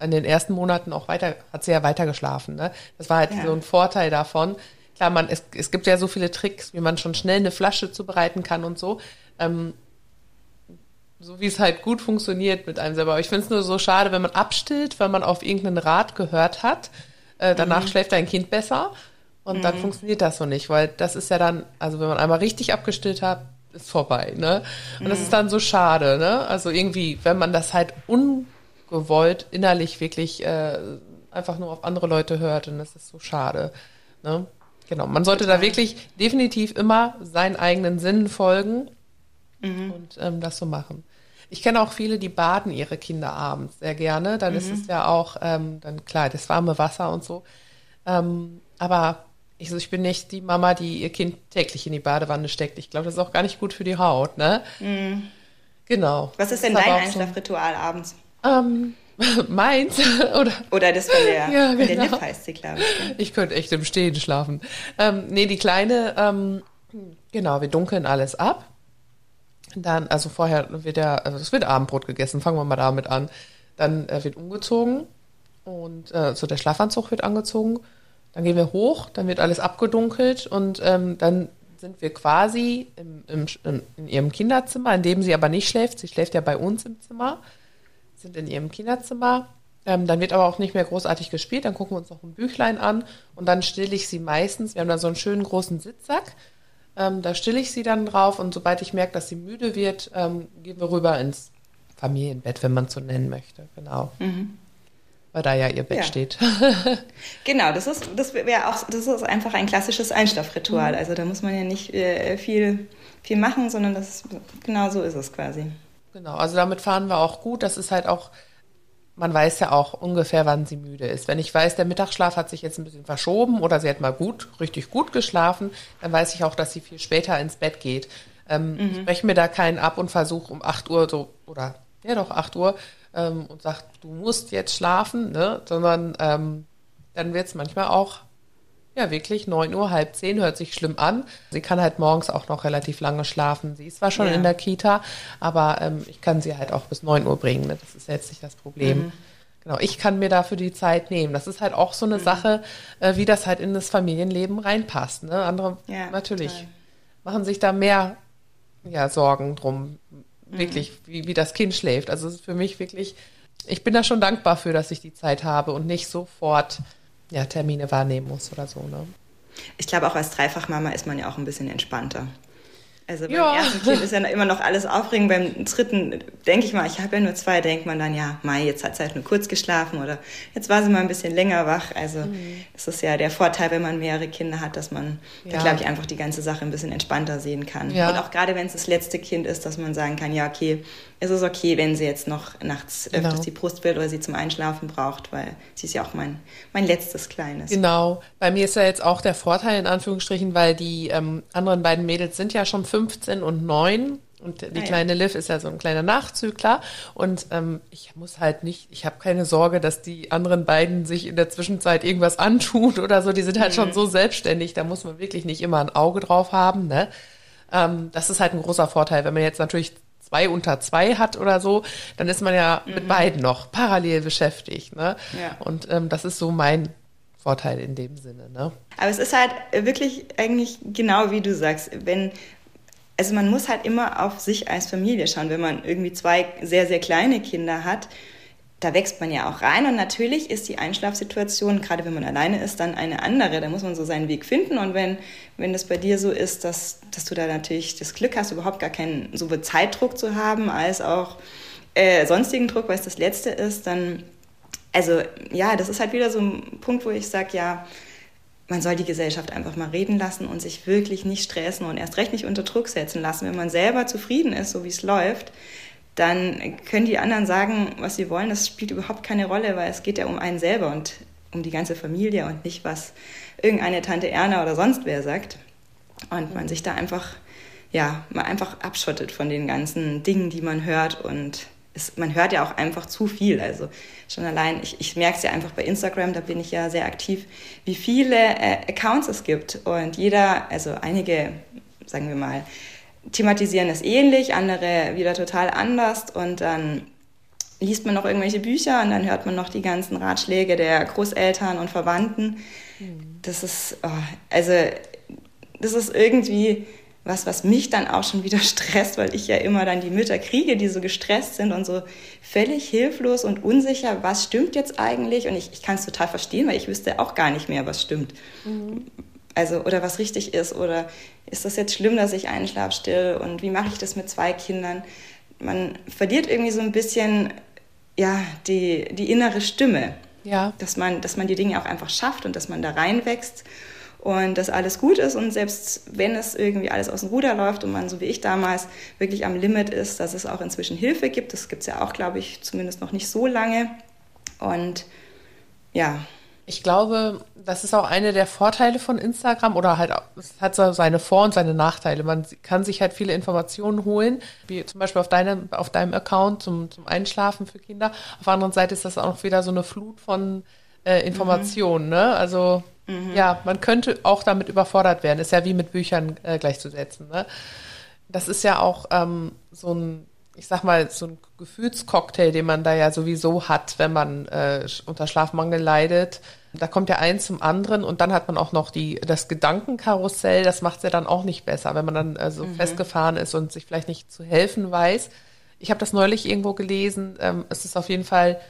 in den ersten Monaten auch weiter, hat sie ja weiter geschlafen. Ne? Das war halt ja. so ein Vorteil davon. Klar, man, es, es gibt ja so viele Tricks, wie man schon schnell eine Flasche zubereiten kann und so. Ähm, so wie es halt gut funktioniert mit einem selber. Aber ich finde es nur so schade, wenn man abstillt, weil man auf irgendeinen Rat gehört hat äh, danach mhm. schläft dein Kind besser und mhm. dann funktioniert das so nicht, weil das ist ja dann, also wenn man einmal richtig abgestillt hat, ist vorbei, ne? Und mhm. das ist dann so schade, ne? Also irgendwie, wenn man das halt ungewollt innerlich wirklich äh, einfach nur auf andere Leute hört, und das ist so schade, ne? Genau, man sollte Total. da wirklich definitiv immer seinen eigenen Sinnen folgen mhm. und ähm, das so machen. Ich kenne auch viele, die baden ihre Kinder abends sehr gerne. Dann mhm. ist es ja auch, ähm, dann klar, das warme Wasser und so. Ähm, aber ich, ich bin nicht die Mama, die ihr Kind täglich in die Badewanne steckt. Ich glaube, das ist auch gar nicht gut für die Haut, ne? Mhm. Genau. Was ist denn dein Einschlafritual so, abends? Ähm, [laughs] meins [laughs] oder oder das von der ja, genau. der Liv heißt sie glaube ich. [laughs] Ich könnte echt im Stehen schlafen. Ähm, nee, die kleine ähm, genau, wir dunkeln alles ab. Dann, also vorher wird ja, also es wird Abendbrot gegessen, fangen wir mal damit an. Dann äh, wird umgezogen und äh, so der Schlafanzug wird angezogen. Dann gehen wir hoch, dann wird alles abgedunkelt und ähm, dann sind wir quasi im, im, in ihrem Kinderzimmer, in dem sie aber nicht schläft. Sie schläft ja bei uns im Zimmer, sind in ihrem Kinderzimmer. Ähm, dann wird aber auch nicht mehr großartig gespielt. Dann gucken wir uns noch ein Büchlein an und dann stille ich sie meistens. Wir haben da so einen schönen großen Sitzsack ähm, da stille ich sie dann drauf und sobald ich merke, dass sie müde wird, ähm, gehen wir rüber ins Familienbett, wenn man es so nennen möchte. Genau. Mhm. Weil da ja ihr Bett ja. steht. [laughs] [laughs] genau, das ist, das wäre auch, das ist einfach ein klassisches Einschlafritual. Mhm. Also da muss man ja nicht äh, viel, viel machen, sondern das genau so ist es quasi. Genau, also damit fahren wir auch gut. Das ist halt auch man weiß ja auch ungefähr, wann sie müde ist. Wenn ich weiß, der Mittagsschlaf hat sich jetzt ein bisschen verschoben oder sie hat mal gut, richtig gut geschlafen, dann weiß ich auch, dass sie viel später ins Bett geht. Ähm, mhm. Ich breche mir da keinen ab und versuche um 8 Uhr so, oder ja doch 8 Uhr ähm, und sage, du musst jetzt schlafen, ne? sondern ähm, dann wird es manchmal auch ja, wirklich 9 Uhr, halb zehn, hört sich schlimm an. Sie kann halt morgens auch noch relativ lange schlafen. Sie ist zwar schon ja. in der Kita, aber ähm, ich kann sie halt auch bis 9 Uhr bringen. Ne? Das ist jetzt nicht das Problem. Mhm. Genau, ich kann mir dafür die Zeit nehmen. Das ist halt auch so eine mhm. Sache, äh, wie das halt in das Familienleben reinpasst. Ne? Andere ja, natürlich total. machen sich da mehr ja, Sorgen drum, mhm. wirklich, wie, wie das Kind schläft. Also es ist für mich wirklich, ich bin da schon dankbar für, dass ich die Zeit habe und nicht sofort ja, Termine wahrnehmen muss oder so. Ne? Ich glaube, auch als Dreifachmama ist man ja auch ein bisschen entspannter. Also beim ja. ersten Kind ist ja immer noch alles aufregend. Beim dritten denke ich mal, ich habe ja nur zwei, denkt man dann, ja, Mai, jetzt hat sie halt nur kurz geschlafen oder jetzt war sie mal ein bisschen länger wach. Also mhm. das ist ja der Vorteil, wenn man mehrere Kinder hat, dass man, ja. da glaube ich, einfach die ganze Sache ein bisschen entspannter sehen kann. Ja. Und auch gerade wenn es das letzte Kind ist, dass man sagen kann, ja, okay, es ist okay, wenn sie jetzt noch nachts genau. öfters die Brust will oder sie zum Einschlafen braucht, weil sie ist ja auch mein, mein letztes Kleines. Genau. Bei mir ist ja jetzt auch der Vorteil in Anführungsstrichen, weil die ähm, anderen beiden Mädels sind ja schon 15 und 9 und die ah, kleine ja. Liv ist ja so ein kleiner Nachzügler. Und ähm, ich muss halt nicht, ich habe keine Sorge, dass die anderen beiden sich in der Zwischenzeit irgendwas antun oder so. Die sind halt mhm. schon so selbstständig, da muss man wirklich nicht immer ein Auge drauf haben. Ne? Ähm, das ist halt ein großer Vorteil. Wenn man jetzt natürlich zwei unter zwei hat oder so, dann ist man ja mhm. mit beiden noch parallel beschäftigt. Ne? Ja. Und ähm, das ist so mein Vorteil in dem Sinne. Ne? Aber es ist halt wirklich eigentlich genau wie du sagst, wenn also man muss halt immer auf sich als Familie schauen, wenn man irgendwie zwei sehr, sehr kleine Kinder hat da wächst man ja auch rein und natürlich ist die Einschlafsituation, gerade wenn man alleine ist, dann eine andere. Da muss man so seinen Weg finden und wenn, wenn das bei dir so ist, dass, dass du da natürlich das Glück hast, überhaupt gar keinen sowohl Zeitdruck zu haben als auch äh, sonstigen Druck, weil es das Letzte ist, dann, also ja, das ist halt wieder so ein Punkt, wo ich sage, ja, man soll die Gesellschaft einfach mal reden lassen und sich wirklich nicht stressen und erst recht nicht unter Druck setzen lassen. Wenn man selber zufrieden ist, so wie es läuft, dann können die anderen sagen, was sie wollen. Das spielt überhaupt keine Rolle, weil es geht ja um einen selber und um die ganze Familie und nicht, was irgendeine Tante Erna oder sonst wer sagt. Und man sich da einfach, ja, mal einfach abschottet von den ganzen Dingen, die man hört und ist, man hört ja auch einfach zu viel. Also schon allein, ich, ich merke es ja einfach bei Instagram, da bin ich ja sehr aktiv, wie viele äh, Accounts es gibt. Und jeder, also einige, sagen wir mal, thematisieren es ähnlich, andere wieder total anders. Und dann liest man noch irgendwelche Bücher und dann hört man noch die ganzen Ratschläge der Großeltern und Verwandten. Mhm. Das ist, oh, also das ist irgendwie was, was mich dann auch schon wieder [laughs] stresst, weil ich ja immer dann die Mütter kriege, die so gestresst sind und so völlig hilflos und unsicher, was stimmt jetzt eigentlich? Und ich, ich kann es total verstehen, weil ich wüsste auch gar nicht mehr, was stimmt. Mhm. Also, oder was richtig ist, oder ist das jetzt schlimm, dass ich einschlafe still und wie mache ich das mit zwei Kindern? Man verliert irgendwie so ein bisschen, ja, die, die innere Stimme. Ja. Dass man, dass man die Dinge auch einfach schafft und dass man da reinwächst und dass alles gut ist und selbst wenn es irgendwie alles aus dem Ruder läuft und man, so wie ich damals, wirklich am Limit ist, dass es auch inzwischen Hilfe gibt. Das gibt es ja auch, glaube ich, zumindest noch nicht so lange. Und ja. Ich glaube, das ist auch einer der Vorteile von Instagram oder halt, es hat so seine Vor- und seine Nachteile. Man kann sich halt viele Informationen holen, wie zum Beispiel auf deinem, auf deinem Account zum, zum Einschlafen für Kinder. Auf der anderen Seite ist das auch wieder so eine Flut von äh, Informationen, mhm. ne? Also Mhm. Ja, man könnte auch damit überfordert werden. Ist ja wie mit Büchern äh, gleichzusetzen. Ne? Das ist ja auch ähm, so ein, ich sag mal, so ein Gefühlscocktail, den man da ja sowieso hat, wenn man äh, unter Schlafmangel leidet. Da kommt ja eins zum anderen und dann hat man auch noch die, das Gedankenkarussell, das macht es ja dann auch nicht besser, wenn man dann äh, so mhm. festgefahren ist und sich vielleicht nicht zu helfen weiß. Ich habe das neulich irgendwo gelesen. Ähm, es ist auf jeden Fall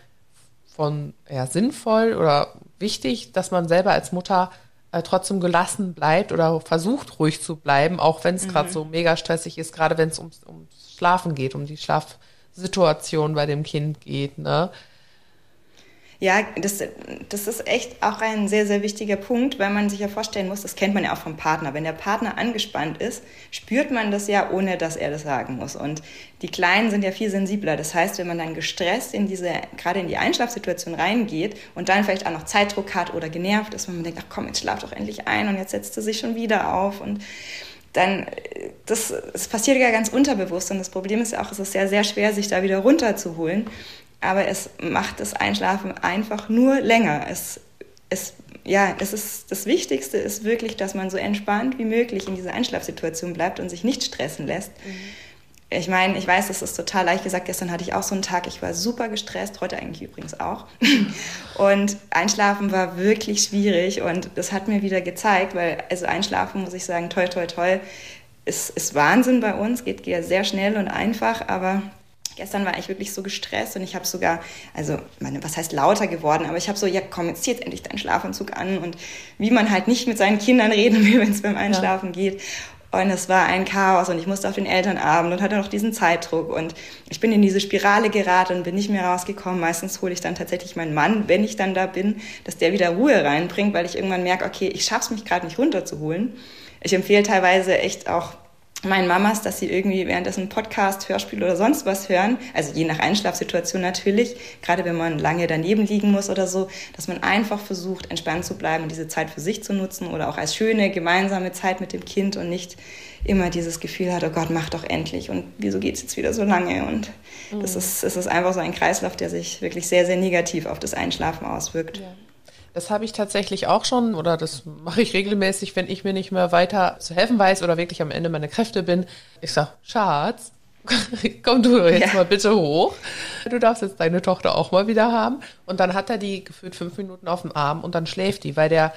von ja, sinnvoll oder wichtig, dass man selber als Mutter äh, trotzdem gelassen bleibt oder versucht ruhig zu bleiben, auch wenn es mhm. gerade so mega stressig ist, gerade wenn es ums, ums Schlafen geht, um die Schlafsituation bei dem Kind geht. Ne? Ja, das, das ist echt auch ein sehr, sehr wichtiger Punkt, weil man sich ja vorstellen muss, das kennt man ja auch vom Partner. Wenn der Partner angespannt ist, spürt man das ja, ohne dass er das sagen muss. Und die Kleinen sind ja viel sensibler. Das heißt, wenn man dann gestresst in diese, gerade in die Einschlafsituation reingeht und dann vielleicht auch noch Zeitdruck hat oder genervt ist, wenn man denkt, ach komm, jetzt schlaf doch endlich ein und jetzt setzt er sich schon wieder auf und dann, das, das passiert ja ganz unterbewusst und das Problem ist ja auch, es ist sehr, sehr schwer, sich da wieder runterzuholen aber es macht das Einschlafen einfach nur länger. Es, es, ja, es ist, das Wichtigste ist wirklich, dass man so entspannt wie möglich in dieser Einschlafsituation bleibt und sich nicht stressen lässt. Mhm. Ich meine, ich weiß, das ist total leicht gesagt. Gestern hatte ich auch so einen Tag, ich war super gestresst, heute eigentlich übrigens auch. [laughs] Und Einschlafen war wirklich schwierig und das hat mir wieder gezeigt, weil, also Einschlafen, muss ich sagen, toll, toll, toll, ist, ist Wahnsinn bei uns, geht sehr schnell und einfach, aber Gestern war ich wirklich so gestresst und ich habe sogar, also, meine, was heißt lauter geworden, aber ich habe so, ja komm, jetzt zieh jetzt endlich deinen Schlafanzug an und wie man halt nicht mit seinen Kindern reden will, [laughs] wenn es beim Einschlafen ja. geht. Und es war ein Chaos und ich musste auf den Elternabend und hatte noch diesen Zeitdruck und ich bin in diese Spirale geraten und bin nicht mehr rausgekommen. Meistens hole ich dann tatsächlich meinen Mann, wenn ich dann da bin, dass der wieder Ruhe reinbringt, weil ich irgendwann merke, okay, ich schaff's mich gerade nicht runterzuholen. Ich empfehle teilweise echt auch meinen Mamas, dass sie irgendwie währenddessen Podcast, Hörspiel oder sonst was hören, also je nach Einschlafsituation natürlich, gerade wenn man lange daneben liegen muss oder so, dass man einfach versucht, entspannt zu bleiben und diese Zeit für sich zu nutzen oder auch als schöne gemeinsame Zeit mit dem Kind und nicht immer dieses Gefühl hat, oh Gott, mach doch endlich und wieso geht's jetzt wieder so lange und mhm. das ist, es ist einfach so ein Kreislauf, der sich wirklich sehr, sehr negativ auf das Einschlafen auswirkt. Ja. Das habe ich tatsächlich auch schon oder das mache ich regelmäßig, wenn ich mir nicht mehr weiter zu helfen weiß oder wirklich am Ende meiner Kräfte bin. Ich sage, Schatz, [laughs] komm du jetzt ja. mal bitte hoch. Du darfst jetzt deine Tochter auch mal wieder haben. Und dann hat er die gefühlt fünf Minuten auf dem Arm und dann schläft die, weil der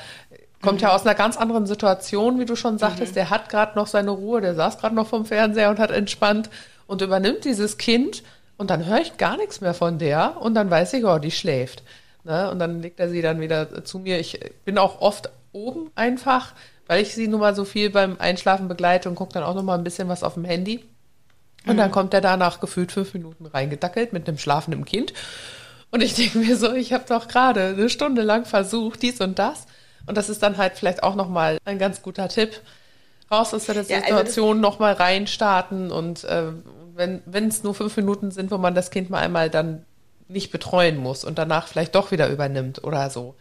kommt mhm. ja aus einer ganz anderen Situation, wie du schon sagtest. Mhm. Der hat gerade noch seine Ruhe, der saß gerade noch vom Fernseher und hat entspannt und übernimmt dieses Kind und dann höre ich gar nichts mehr von der und dann weiß ich, oh, die schläft. Ne? Und dann legt er sie dann wieder zu mir. Ich bin auch oft oben einfach, weil ich sie nun mal so viel beim Einschlafen begleite und gucke dann auch noch mal ein bisschen was auf dem Handy. Und mhm. dann kommt er da nach gefühlt fünf Minuten reingedackelt mit einem schlafenden Kind. Und ich denke mir so, ich habe doch gerade eine Stunde lang versucht, dies und das. Und das ist dann halt vielleicht auch noch mal ein ganz guter Tipp. Raus aus der ja, Situation also noch mal reinstarten und äh, wenn es nur fünf Minuten sind, wo man das Kind mal einmal dann nicht betreuen muss und danach vielleicht doch wieder übernimmt oder so.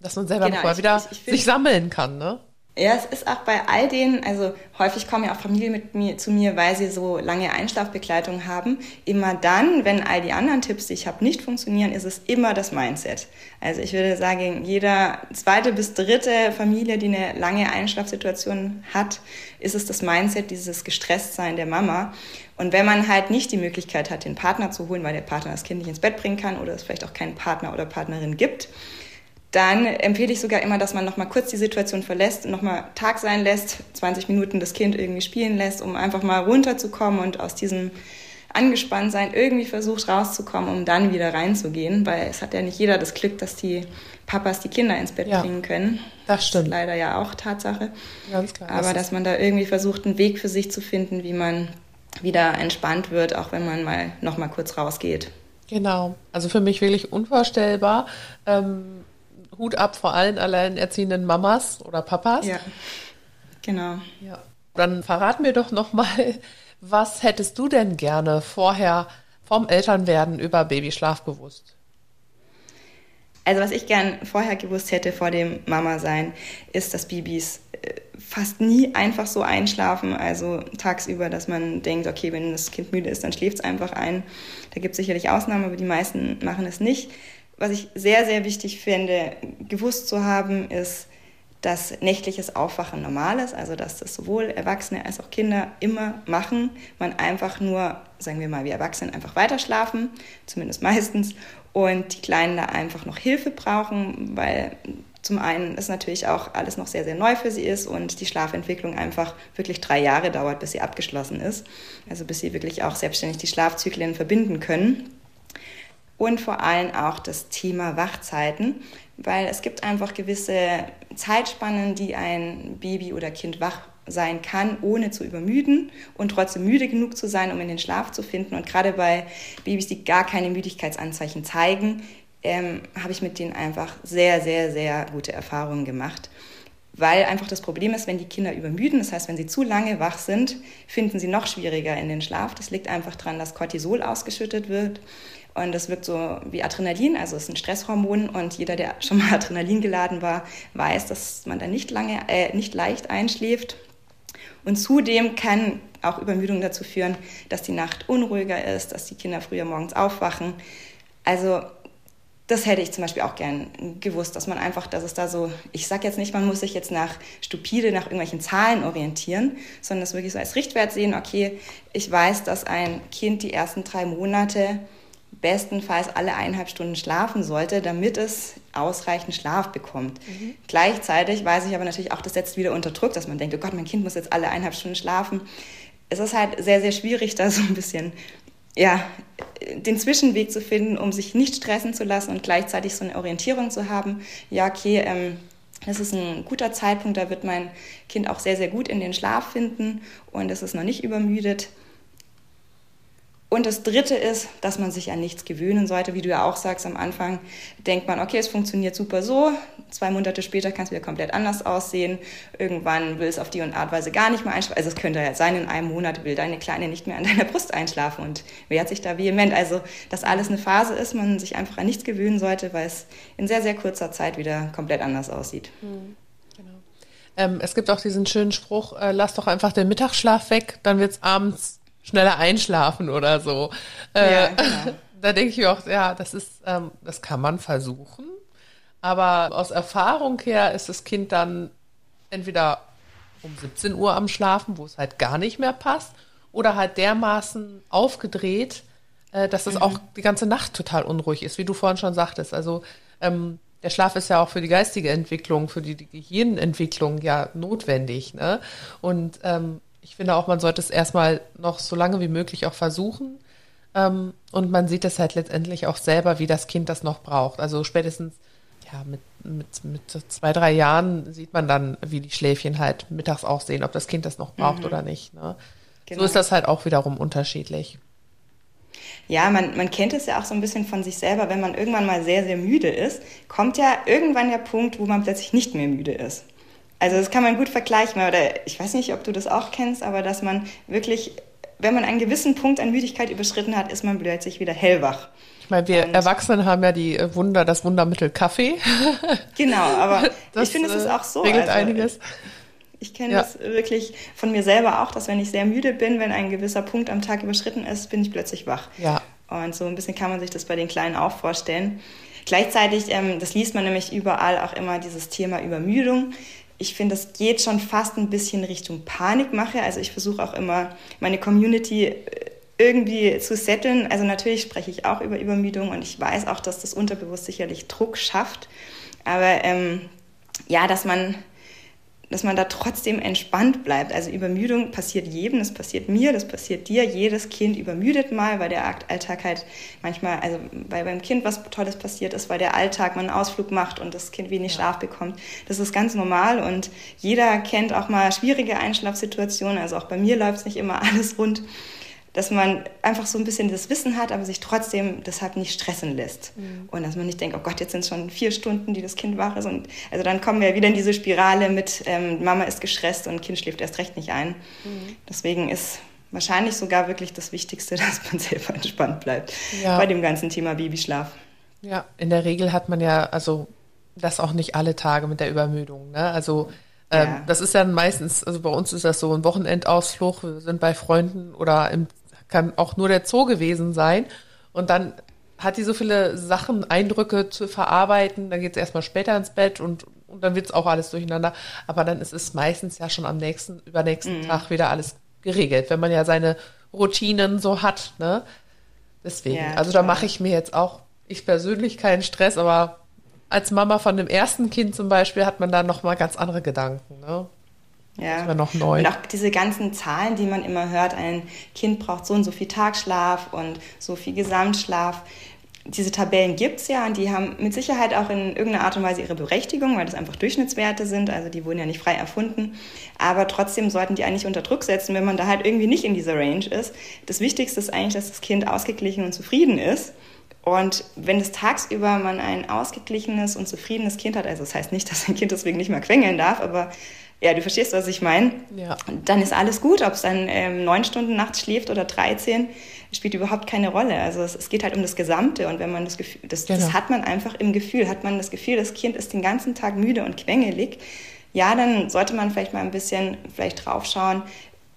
Dass man selber genau, nochmal wieder ich, ich sich sammeln kann, ne? Ja, es ist auch bei all denen, also häufig kommen ja auch Familien mit mir, zu mir, weil sie so lange Einschlafbegleitung haben. Immer dann, wenn all die anderen Tipps, die ich habe, nicht funktionieren, ist es immer das Mindset. Also ich würde sagen, jeder zweite bis dritte Familie, die eine lange Einschlafsituation hat, ist es das Mindset, dieses Gestresstsein der Mama. Und wenn man halt nicht die Möglichkeit hat, den Partner zu holen, weil der Partner das Kind nicht ins Bett bringen kann oder es vielleicht auch keinen Partner oder Partnerin gibt, dann empfehle ich sogar immer, dass man nochmal kurz die Situation verlässt und nochmal Tag sein lässt, 20 Minuten das Kind irgendwie spielen lässt, um einfach mal runterzukommen und aus diesem Angespanntsein irgendwie versucht rauszukommen, um dann wieder reinzugehen, weil es hat ja nicht jeder das Glück, dass die Papas die Kinder ins Bett ja, bringen können. Das stimmt. Das ist leider ja auch Tatsache. Ganz klar. Aber das dass man da irgendwie versucht, einen Weg für sich zu finden, wie man wieder entspannt wird, auch wenn man mal nochmal kurz rausgeht. Genau. Also für mich wirklich unvorstellbar. Ähm, Hut ab vor allen alleinerziehenden Mamas oder Papas. Ja, genau. Ja. Dann verrat mir doch nochmal, was hättest du denn gerne vorher vom Elternwerden über Babyschlaf gewusst? Also was ich gern vorher gewusst hätte vor dem Mama-Sein, ist, dass Babys fast nie einfach so einschlafen. Also tagsüber, dass man denkt, okay, wenn das Kind müde ist, dann schläft es einfach ein. Da gibt es sicherlich Ausnahmen, aber die meisten machen es nicht was ich sehr, sehr wichtig finde, gewusst zu haben, ist, dass nächtliches Aufwachen normal ist, also dass das sowohl Erwachsene als auch Kinder immer machen. Man einfach nur, sagen wir mal, wie Erwachsene einfach weiter schlafen, zumindest meistens, und die Kleinen da einfach noch Hilfe brauchen, weil zum einen ist natürlich auch alles noch sehr, sehr neu für sie ist und die Schlafentwicklung einfach wirklich drei Jahre dauert, bis sie abgeschlossen ist. Also bis sie wirklich auch selbstständig die Schlafzyklen verbinden können und vor allem auch das Thema Wachzeiten, weil es gibt einfach gewisse Zeitspannen, die ein Baby oder Kind wach sein kann, ohne zu übermüden und trotzdem müde genug zu sein, um in den Schlaf zu finden. Und gerade bei Babys, die gar keine Müdigkeitsanzeichen zeigen, ähm, habe ich mit denen einfach sehr, sehr, sehr gute Erfahrungen gemacht. Weil einfach das Problem ist, wenn die Kinder übermüden, das heißt, wenn sie zu lange wach sind, finden sie noch schwieriger in den Schlaf. Das liegt einfach daran, dass Cortisol ausgeschüttet wird. Und das wirkt so wie Adrenalin, also es ist ein Stresshormon. Und jeder, der schon mal [laughs] Adrenalin geladen war, weiß, dass man da nicht lange, äh, nicht leicht einschläft. Und zudem kann auch Übermüdung dazu führen, dass die Nacht unruhiger ist, dass die Kinder früher morgens aufwachen. Also das hätte ich zum Beispiel auch gern gewusst, dass man einfach, dass es da so, ich sage jetzt nicht, man muss sich jetzt nach stupide, nach irgendwelchen Zahlen orientieren, sondern das wirklich so als Richtwert sehen, okay, ich weiß, dass ein Kind die ersten drei Monate bestenfalls alle eineinhalb Stunden schlafen sollte, damit es ausreichend Schlaf bekommt. Mhm. Gleichzeitig weiß ich aber natürlich auch, das setzt wieder unter Druck, dass man denkt, oh Gott, mein Kind muss jetzt alle eineinhalb Stunden schlafen. Es ist halt sehr, sehr schwierig, [laughs] da so ein bisschen ja, den Zwischenweg zu finden, um sich nicht stressen zu lassen und gleichzeitig so eine Orientierung zu haben. Ja, okay, ähm, das ist ein guter Zeitpunkt, da wird mein Kind auch sehr, sehr gut in den Schlaf finden und es ist noch nicht übermüdet. Und das Dritte ist, dass man sich an nichts gewöhnen sollte. Wie du ja auch sagst, am Anfang denkt man, okay, es funktioniert super so. Zwei Monate später kann es wieder komplett anders aussehen. Irgendwann will es auf die und Art Weise gar nicht mehr einschlafen. Also es könnte ja sein, in einem Monat will deine Kleine nicht mehr an deiner Brust einschlafen und wehrt sich da vehement. Also, dass alles eine Phase ist, man sich einfach an nichts gewöhnen sollte, weil es in sehr, sehr kurzer Zeit wieder komplett anders aussieht. Mhm. Ähm, es gibt auch diesen schönen Spruch, äh, lass doch einfach den Mittagsschlaf weg, dann wird es abends schneller einschlafen oder so. Äh, ja, [laughs] genau. Da denke ich mir auch, ja, das ist, ähm, das kann man versuchen. Aber aus Erfahrung her ist das Kind dann entweder um 17 Uhr am Schlafen, wo es halt gar nicht mehr passt, oder halt dermaßen aufgedreht, äh, dass es mhm. auch die ganze Nacht total unruhig ist, wie du vorhin schon sagtest. Also ähm, der Schlaf ist ja auch für die geistige Entwicklung, für die, die Gehirnentwicklung ja notwendig. Ne? Und ähm, ich finde auch, man sollte es erstmal noch so lange wie möglich auch versuchen. Ähm, und man sieht es halt letztendlich auch selber, wie das Kind das noch braucht. Also spätestens ja, mit, mit, mit zwei, drei Jahren sieht man dann, wie die Schläfchen halt mittags auch sehen, ob das Kind das noch braucht mhm. oder nicht. Ne? Genau. So ist das halt auch wiederum unterschiedlich. Ja, man, man kennt es ja auch so ein bisschen von sich selber, wenn man irgendwann mal sehr, sehr müde ist, kommt ja irgendwann der Punkt, wo man plötzlich nicht mehr müde ist. Also das kann man gut vergleichen. Oder ich weiß nicht, ob du das auch kennst, aber dass man wirklich, wenn man einen gewissen Punkt an Müdigkeit überschritten hat, ist man plötzlich wieder hellwach. Ich meine, wir und Erwachsenen haben ja die äh, Wunder, das Wundermittel Kaffee. [laughs] Genau, aber [laughs] das, ich finde, es ist auch so. Regelt also, einiges. Ich kenne ja. das wirklich von mir selber auch, dass wenn ich sehr müde bin, wenn ein gewisser Punkt am Tag überschritten ist, bin ich plötzlich wach. Ja. Und so ein bisschen kann man sich das bei den Kleinen auch vorstellen. Gleichzeitig, ähm, das liest man nämlich überall auch immer, dieses Thema Übermüdung. Ich finde, das geht schon fast ein bisschen Richtung Panikmache. Also ich versuche auch immer, meine Community äh, irgendwie zu setteln. Also natürlich spreche ich auch über Übermüdung und ich weiß auch, dass das unterbewusst sicherlich Druck schafft. Aber ähm, ja, dass man dass man da trotzdem entspannt bleibt. Also Übermüdung passiert jedem, das passiert mir, das passiert dir. Jedes Kind übermüdet mal, weil der Alltag halt manchmal, also weil beim Kind was Tolles passiert ist, weil der Alltag man einen Ausflug macht und das Kind wenig Schlaf bekommt. Das ist ganz normal und jeder kennt auch mal schwierige Einschlafsituationen. Also auch bei mir läuft es nicht immer [laughs] alles rund dass man einfach so ein bisschen das Wissen hat, aber sich trotzdem deshalb nicht stressen lässt. Mhm. Und dass man nicht denkt, oh Gott, jetzt sind es schon vier Stunden, die das Kind wach ist. Und also dann kommen wir wieder in diese Spirale mit, ähm, Mama ist gestresst und Kind schläft erst recht nicht ein. Mhm. Deswegen ist wahrscheinlich sogar wirklich das Wichtigste, [laughs] dass man selber entspannt bleibt ja. bei dem ganzen Thema Babyschlaf. Ja, in der Regel hat man ja, also das auch nicht alle Tage mit der Übermüdung. Ne? Also ähm, ja. das ist ja meistens, also bei uns ist das so ein Wochenendausflug, wir sind bei Freunden oder im kann auch nur der Zoo gewesen sein. Und dann hat die so viele Sachen, Eindrücke zu verarbeiten. Dann geht es erstmal später ins Bett und, und dann wird es auch alles durcheinander. Aber dann ist es meistens ja schon am nächsten, übernächsten mhm. Tag wieder alles geregelt, wenn man ja seine Routinen so hat. Ne? Deswegen, ja, also da mache ich mir jetzt auch, ich persönlich keinen Stress, aber als Mama von dem ersten Kind zum Beispiel hat man da nochmal ganz andere Gedanken. Ne? Ja. Das war noch neu. Und auch diese ganzen Zahlen, die man immer hört, ein Kind braucht so und so viel Tagschlaf und so viel Gesamtschlaf. Diese Tabellen gibt es ja und die haben mit Sicherheit auch in irgendeiner Art und Weise ihre Berechtigung, weil das einfach Durchschnittswerte sind, also die wurden ja nicht frei erfunden. Aber trotzdem sollten die eigentlich unter Druck setzen, wenn man da halt irgendwie nicht in dieser Range ist. Das Wichtigste ist eigentlich, dass das Kind ausgeglichen und zufrieden ist. Und wenn es tagsüber man ein ausgeglichenes und zufriedenes Kind hat, also das heißt nicht, [laughs] dass ein Kind deswegen nicht mehr quengeln darf, aber ja, du verstehst, was ich meine. Ja. Dann ist alles gut, ob es dann ähm, neun Stunden nachts schläft oder 13, spielt überhaupt keine Rolle. Also es, es, geht halt um das Gesamte und wenn man das Gefühl, das, genau. das hat man einfach im Gefühl, hat man das Gefühl, das Kind ist den ganzen Tag müde und quengelig, ja, dann sollte man vielleicht mal ein bisschen vielleicht draufschauen,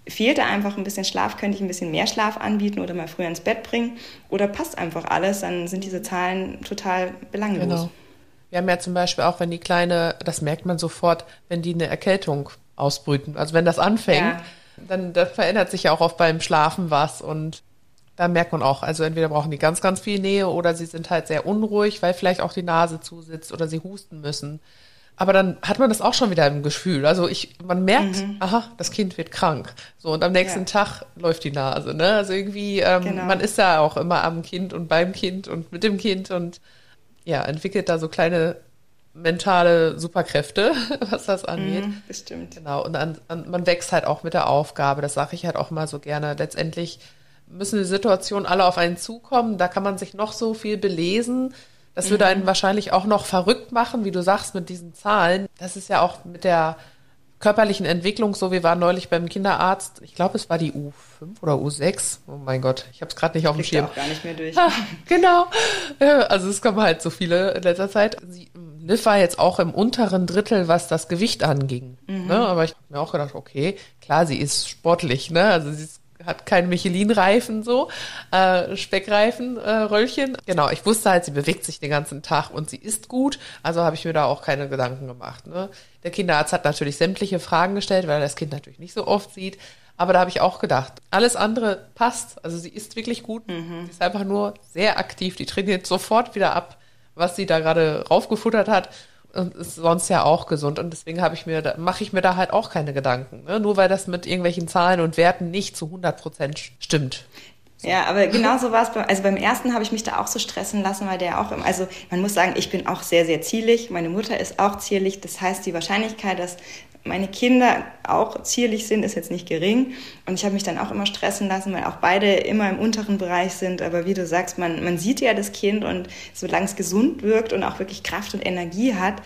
fehlt da einfach ein bisschen Schlaf, könnte ich ein bisschen mehr Schlaf anbieten oder mal früher ins Bett bringen oder passt einfach alles, dann sind diese Zahlen total belanglos. Genau. Wir haben ja zum Beispiel auch, wenn die Kleine, das merkt man sofort, wenn die eine Erkältung ausbrüten. Also wenn das anfängt, ja. dann, dann verändert sich ja auch oft beim Schlafen was und da merkt man auch, also entweder brauchen die ganz, ganz viel Nähe oder sie sind halt sehr unruhig, weil vielleicht auch die Nase zusitzt oder sie husten müssen. Aber dann hat man das auch schon wieder im Gefühl. Also ich, man merkt, mhm. aha, das Kind wird krank. So, und am nächsten ja. Tag läuft die Nase. Ne? Also irgendwie, ähm, genau. man ist ja auch immer am Kind und beim Kind und mit dem Kind und ja, entwickelt da so kleine mentale Superkräfte, [laughs] was das angeht. Mm, bestimmt. Genau. Und an, an, man wächst halt auch mit der Aufgabe. Das sage ich halt auch mal so gerne. Letztendlich müssen die Situationen alle auf einen zukommen. Da kann man sich noch so viel belesen. Das würde einen mhm. wahrscheinlich auch noch verrückt machen, wie du sagst, mit diesen Zahlen. Das ist ja auch mit der körperlichen Entwicklung so. Wir waren neulich beim Kinderarzt. Ich glaube, es war die U5 oder U6. Oh mein Gott, ich habe es gerade nicht auf dem Schirm. auch gar nicht mehr durch. Ah, genau. Also es kommen halt so viele in letzter Zeit. Sie, Liv war jetzt auch im unteren Drittel, was das Gewicht anging. Mhm. Ne? Aber ich habe mir auch gedacht, okay, klar, sie ist sportlich. Ne? Also sie ist hat keinen Michelin-Reifen so, äh, Speckreifen, äh, Röllchen. Genau, ich wusste halt, sie bewegt sich den ganzen Tag und sie isst gut, also habe ich mir da auch keine Gedanken gemacht. Ne? Der Kinderarzt hat natürlich sämtliche Fragen gestellt, weil er das Kind natürlich nicht so oft sieht. Aber da habe ich auch gedacht, alles andere passt. Also sie isst wirklich gut. Mhm. Sie ist einfach nur sehr aktiv. Die trainiert sofort wieder ab, was sie da gerade raufgefuttert hat und ist sonst ja auch gesund. Und deswegen habe ich mir, mache ich mir da halt auch keine Gedanken. Ne? Nur weil das mit irgendwelchen Zahlen und Werten nicht zu 100 Prozent stimmt. So. Ja, aber genauso war es. Beim, also beim ersten habe ich mich da auch so stressen lassen, weil der auch, im, also man muss sagen, ich bin auch sehr, sehr zierlich. Meine Mutter ist auch zierlich. Das heißt, die Wahrscheinlichkeit, dass meine Kinder auch zierlich sind, ist jetzt nicht gering. Und ich habe mich dann auch immer stressen lassen, weil auch beide immer im unteren Bereich sind. Aber wie du sagst, man, man sieht ja das Kind und solange es gesund wirkt und auch wirklich Kraft und Energie hat,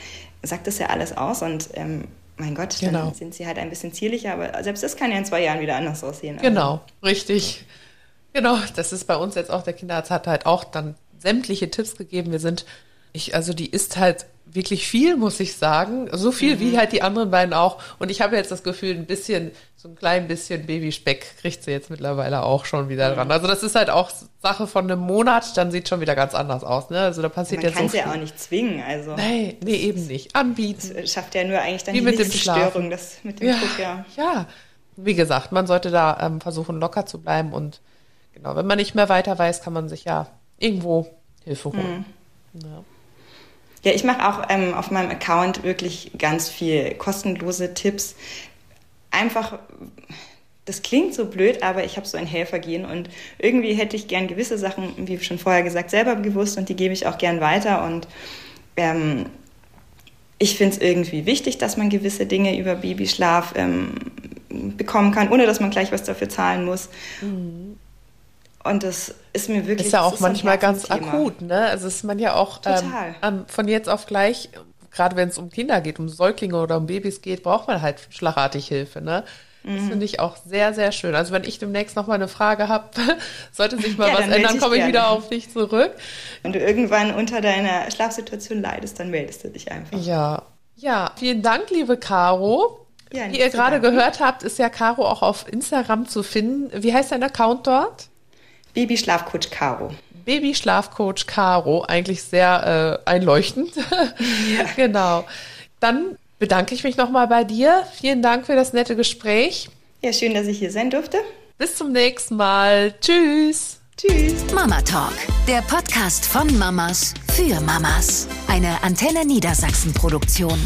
sagt das ja alles aus. Und ähm, mein Gott, genau. dann sind sie halt ein bisschen zierlicher. Aber selbst das kann ja in zwei Jahren wieder anders aussehen. Also. Genau, richtig. Genau, das ist bei uns jetzt auch, der Kinderarzt hat halt auch dann sämtliche Tipps gegeben. Wir sind Ich, also die isst halt wirklich viel, muss ich sagen. So viel mhm. wie halt die anderen beiden auch. Und ich habe jetzt das Gefühl, ein bisschen, so ein klein bisschen Babyspeck kriegt sie jetzt mittlerweile auch schon wieder mhm. dran. Also das ist halt auch Sache von einem Monat, dann sieht schon wieder ganz anders aus. Ne? Also da passiert Man jetzt so. Man kann sie ja auch nicht zwingen. Also nee, nee, eben nicht. Anbieten. Das schafft ja nur eigentlich dann wie die mit dem Störung, das mit dem ja, Druck, ja. Ja, wie gesagt, man sollte da ähm, versuchen, locker zu bleiben und genau, wenn man nicht mehr weiter weiß, kann man sich ja irgendwo Hilfe holen. Mhm. Ja. Ja, ich mache auch ähm, auf meinem Account wirklich ganz viel kostenlose Tipps. Einfach, das klingt so blöd, aber ich habe so ein Helfergehen und irgendwie hätte ich gern gewisse Sachen, wie schon vorher gesagt, selber gewusst und die gebe ich auch gern weiter und ähm, ich finde es irgendwie wichtig, dass man gewisse Dinge über Babyschlaf ähm, bekommen kann, ohne dass man gleich was dafür zahlen muss. Mhm. Und das ist mir wirklich. Ist ja auch manchmal ganz akut, ne? Also ist man ja auch ähm, von jetzt auf gleich, gerade wenn es um Kinder geht, um Säuglinge oder um Babys geht, braucht man halt schlagartig Hilfe, ne? Das mhm. finde ich auch sehr, sehr schön. Also wenn ich demnächst noch mal eine Frage habe, [laughs] sollte sich mal ja, was ändern, komme ich wieder auf dich zurück. Wenn du irgendwann unter deiner Schlafsituation leidest, dann meldest du dich einfach. Ja. Ja, vielen Dank, liebe Caro. Ja, Wie ihr gerade gehört habt, ist ja Caro auch auf Instagram zu finden. Wie heißt dein Account dort? Baby-Schlafcoach Caro. Baby-Schlafcoach Caro, eigentlich sehr äh, einleuchtend. [laughs] Ja. genau. Dann bedanke ich mich nochmal bei dir. Vielen Dank für das nette Gespräch. Ja, schön, dass ich hier sein durfte. Bis zum nächsten Mal. Tschüss. Tschüss. Mama Talk, der Podcast von Mamas für Mamas. Eine Antenne Niedersachsen Produktion.